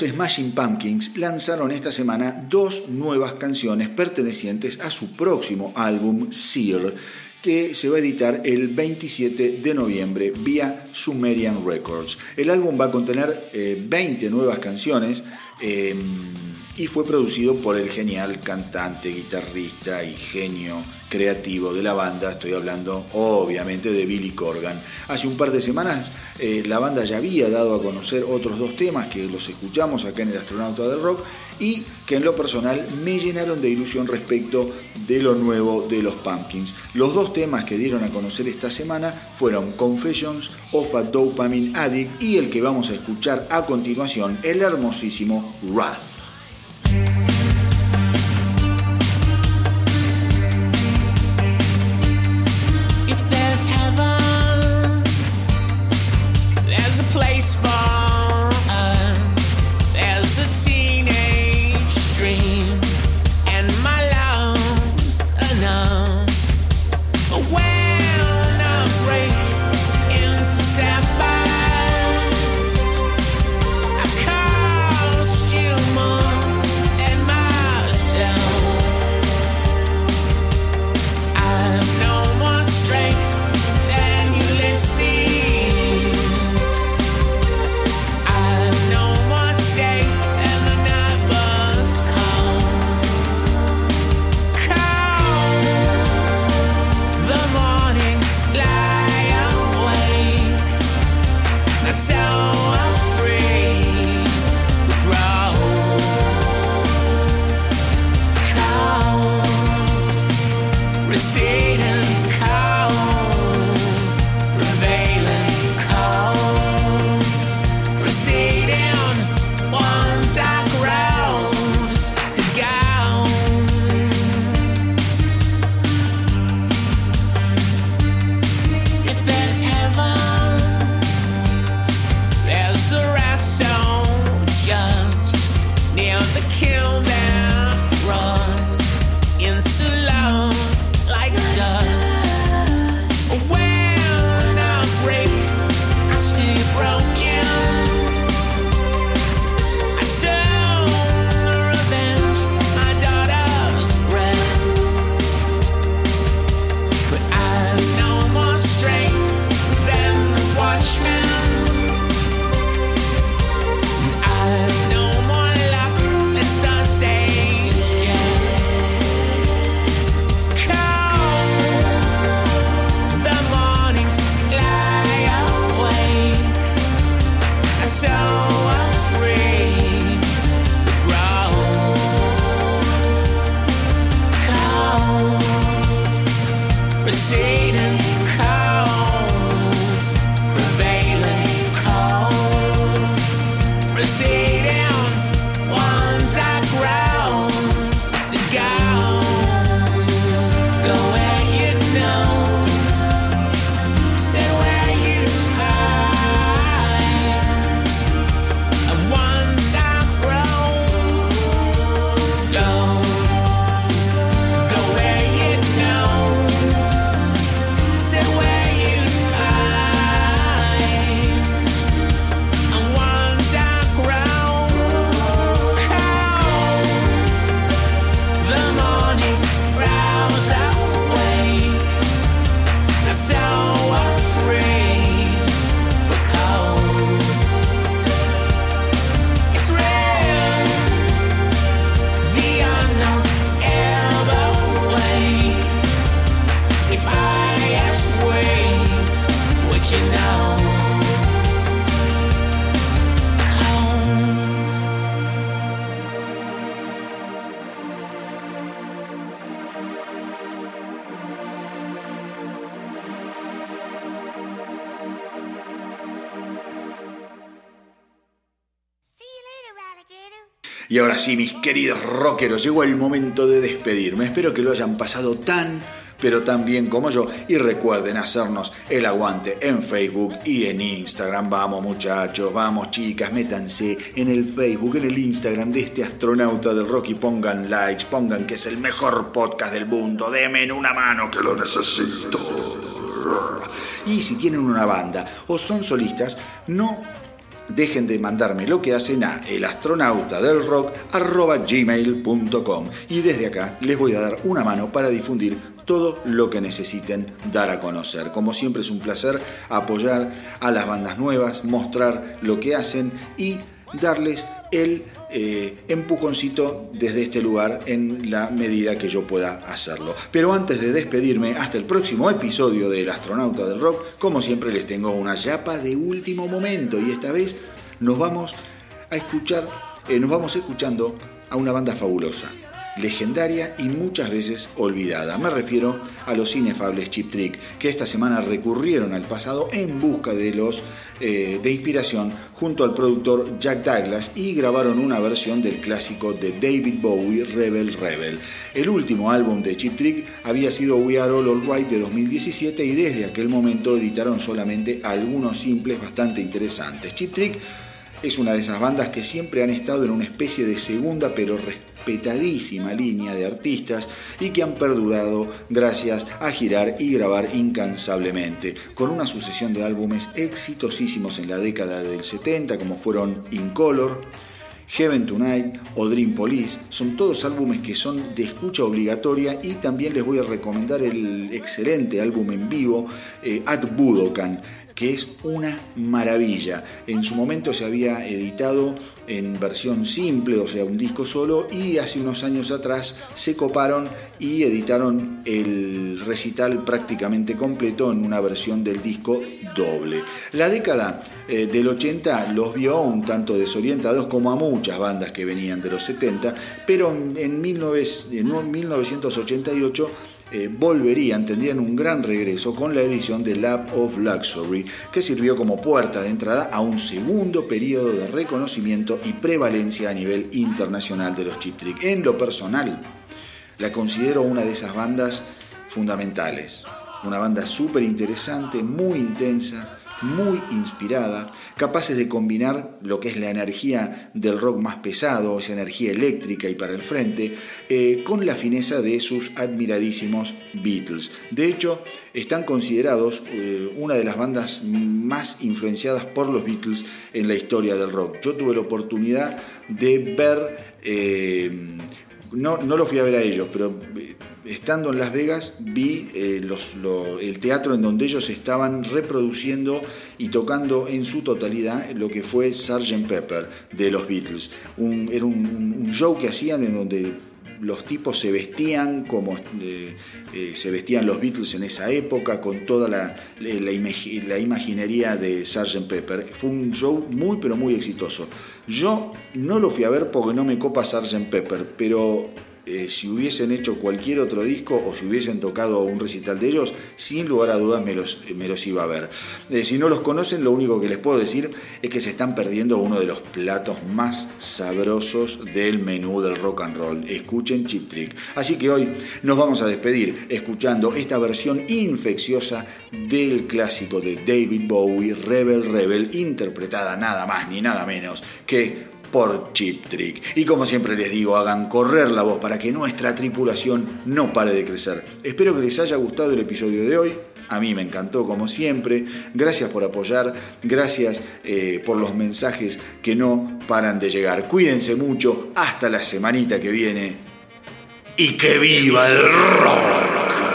Los Smashing Pumpkins lanzaron esta semana dos nuevas canciones pertenecientes a su próximo álbum, Seal, que se va a editar el 27 de noviembre vía Sumerian Records. El álbum va a contener eh, 20 nuevas canciones. eh, y fue producido por el genial cantante, guitarrista y genio creativo de la banda. Estoy hablando obviamente de Billy Corgan. Hace un par de semanas eh, la banda ya había dado a conocer otros dos temas que los escuchamos acá en el Astronauta del Rock y que en lo personal me llenaron de ilusión respecto de lo nuevo de los Pumpkins. Los dos temas que dieron a conocer esta semana fueron Confessions of a Dopamine Addict y el que vamos a escuchar a continuación, el hermosísimo Wrath. Alligator. Y ahora sí, mis queridos rockeros, llegó el momento de despedirme. Espero que lo hayan pasado tan, pero tan bien como yo. Y recuerden hacernos el aguante en Facebook y en Instagram. Vamos muchachos, vamos chicas, métanse en el Facebook, en el Instagram de este astronauta del rock y pongan likes, pongan que es el mejor podcast del mundo. Denme una mano que lo necesito. Y si tienen una banda o son solistas, no dejen de mandarme lo que hacen a elastronautadelrock.gmail.com y desde acá les voy a dar una mano para difundir todo lo que necesiten dar a conocer. Como siempre es un placer apoyar a las bandas nuevas, mostrar lo que hacen y darles el eh, empujoncito desde este lugar en la medida que yo pueda hacerlo. Pero antes de despedirme, hasta el próximo episodio del Astronauta del Rock, como siempre les tengo una yapa de último momento y esta vez nos vamos a escuchar, eh, nos vamos escuchando a una banda fabulosa legendaria y muchas veces olvidada. Me refiero a los inefables Chip Trick, que esta semana recurrieron al pasado en busca de los eh, de inspiración junto al productor Jack Douglas y grabaron una versión del clásico de David Bowie, Rebel Rebel. El último álbum de Chip Trick había sido We Are All Alright de 2017 y desde aquel momento editaron solamente algunos simples bastante interesantes. Chip Trick es una de esas bandas que siempre han estado en una especie de segunda pero respetadísima línea de artistas y que han perdurado gracias a girar y grabar incansablemente, con una sucesión de álbumes exitosísimos en la década del 70 como fueron In Color, Heaven Tonight o Dream Police. Son todos álbumes que son de escucha obligatoria y también les voy a recomendar el excelente álbum en vivo eh, At Budokan que es una maravilla. En su momento se había editado en versión simple, o sea, un disco solo, y hace unos años atrás se coparon y editaron el recital prácticamente completo en una versión del disco doble. La década eh, del 80 los vio un tanto desorientados como a muchas bandas que venían de los 70, pero en, 19, en 1988 eh, volverían, tendrían un gran regreso con la edición de Lab of Luxury, que sirvió como puerta de entrada a un segundo periodo de reconocimiento y prevalencia a nivel internacional de los Chip Trick. En lo personal, la considero una de esas bandas fundamentales. Una banda súper interesante, muy intensa, muy inspirada, capaces de combinar lo que es la energía del rock más pesado, esa energía eléctrica y para el frente, eh, con la fineza de sus admiradísimos Beatles. De hecho, están considerados eh, una de las bandas más influenciadas por los Beatles en la historia del rock. Yo tuve la oportunidad de ver... eh, no, no lo fui a ver a ellos, pero estando en Las Vegas vi eh, el teatro en donde ellos estaban reproduciendo y tocando en su totalidad lo que fue Sgt. Pepper de los Beatles. Un- era un, show que hacían en donde los tipos se vestían como eh, eh, se vestían los Beatles en esa época, con toda la, la, la imaginería de Sgt. Pepper. Fue un show muy, pero muy exitoso. Yo no lo fui a ver porque no me copa Sgt. Pepper, pero eh, si hubiesen hecho cualquier otro disco o si hubiesen tocado un recital de ellos, sin lugar a dudas me los, iba a ver. Eh, si no los conocen, lo único que les puedo decir es que se están perdiendo uno de los platos más sabrosos del menú del rock and roll. Escuchen Chip Trick. Así que hoy nos vamos a despedir escuchando esta versión infecciosa del clásico de David Bowie, Rebel Rebel, interpretada nada más ni nada menos que por Chip Trick. Y como siempre les digo, hagan correr la voz para que nuestra tripulación no pare de crecer. Espero que les haya gustado el episodio de hoy. A mí me encantó como siempre. Gracias por apoyar. Gracias eh, por los mensajes que no paran de llegar. Cuídense mucho. Hasta la semanita que viene. Y que viva el rock.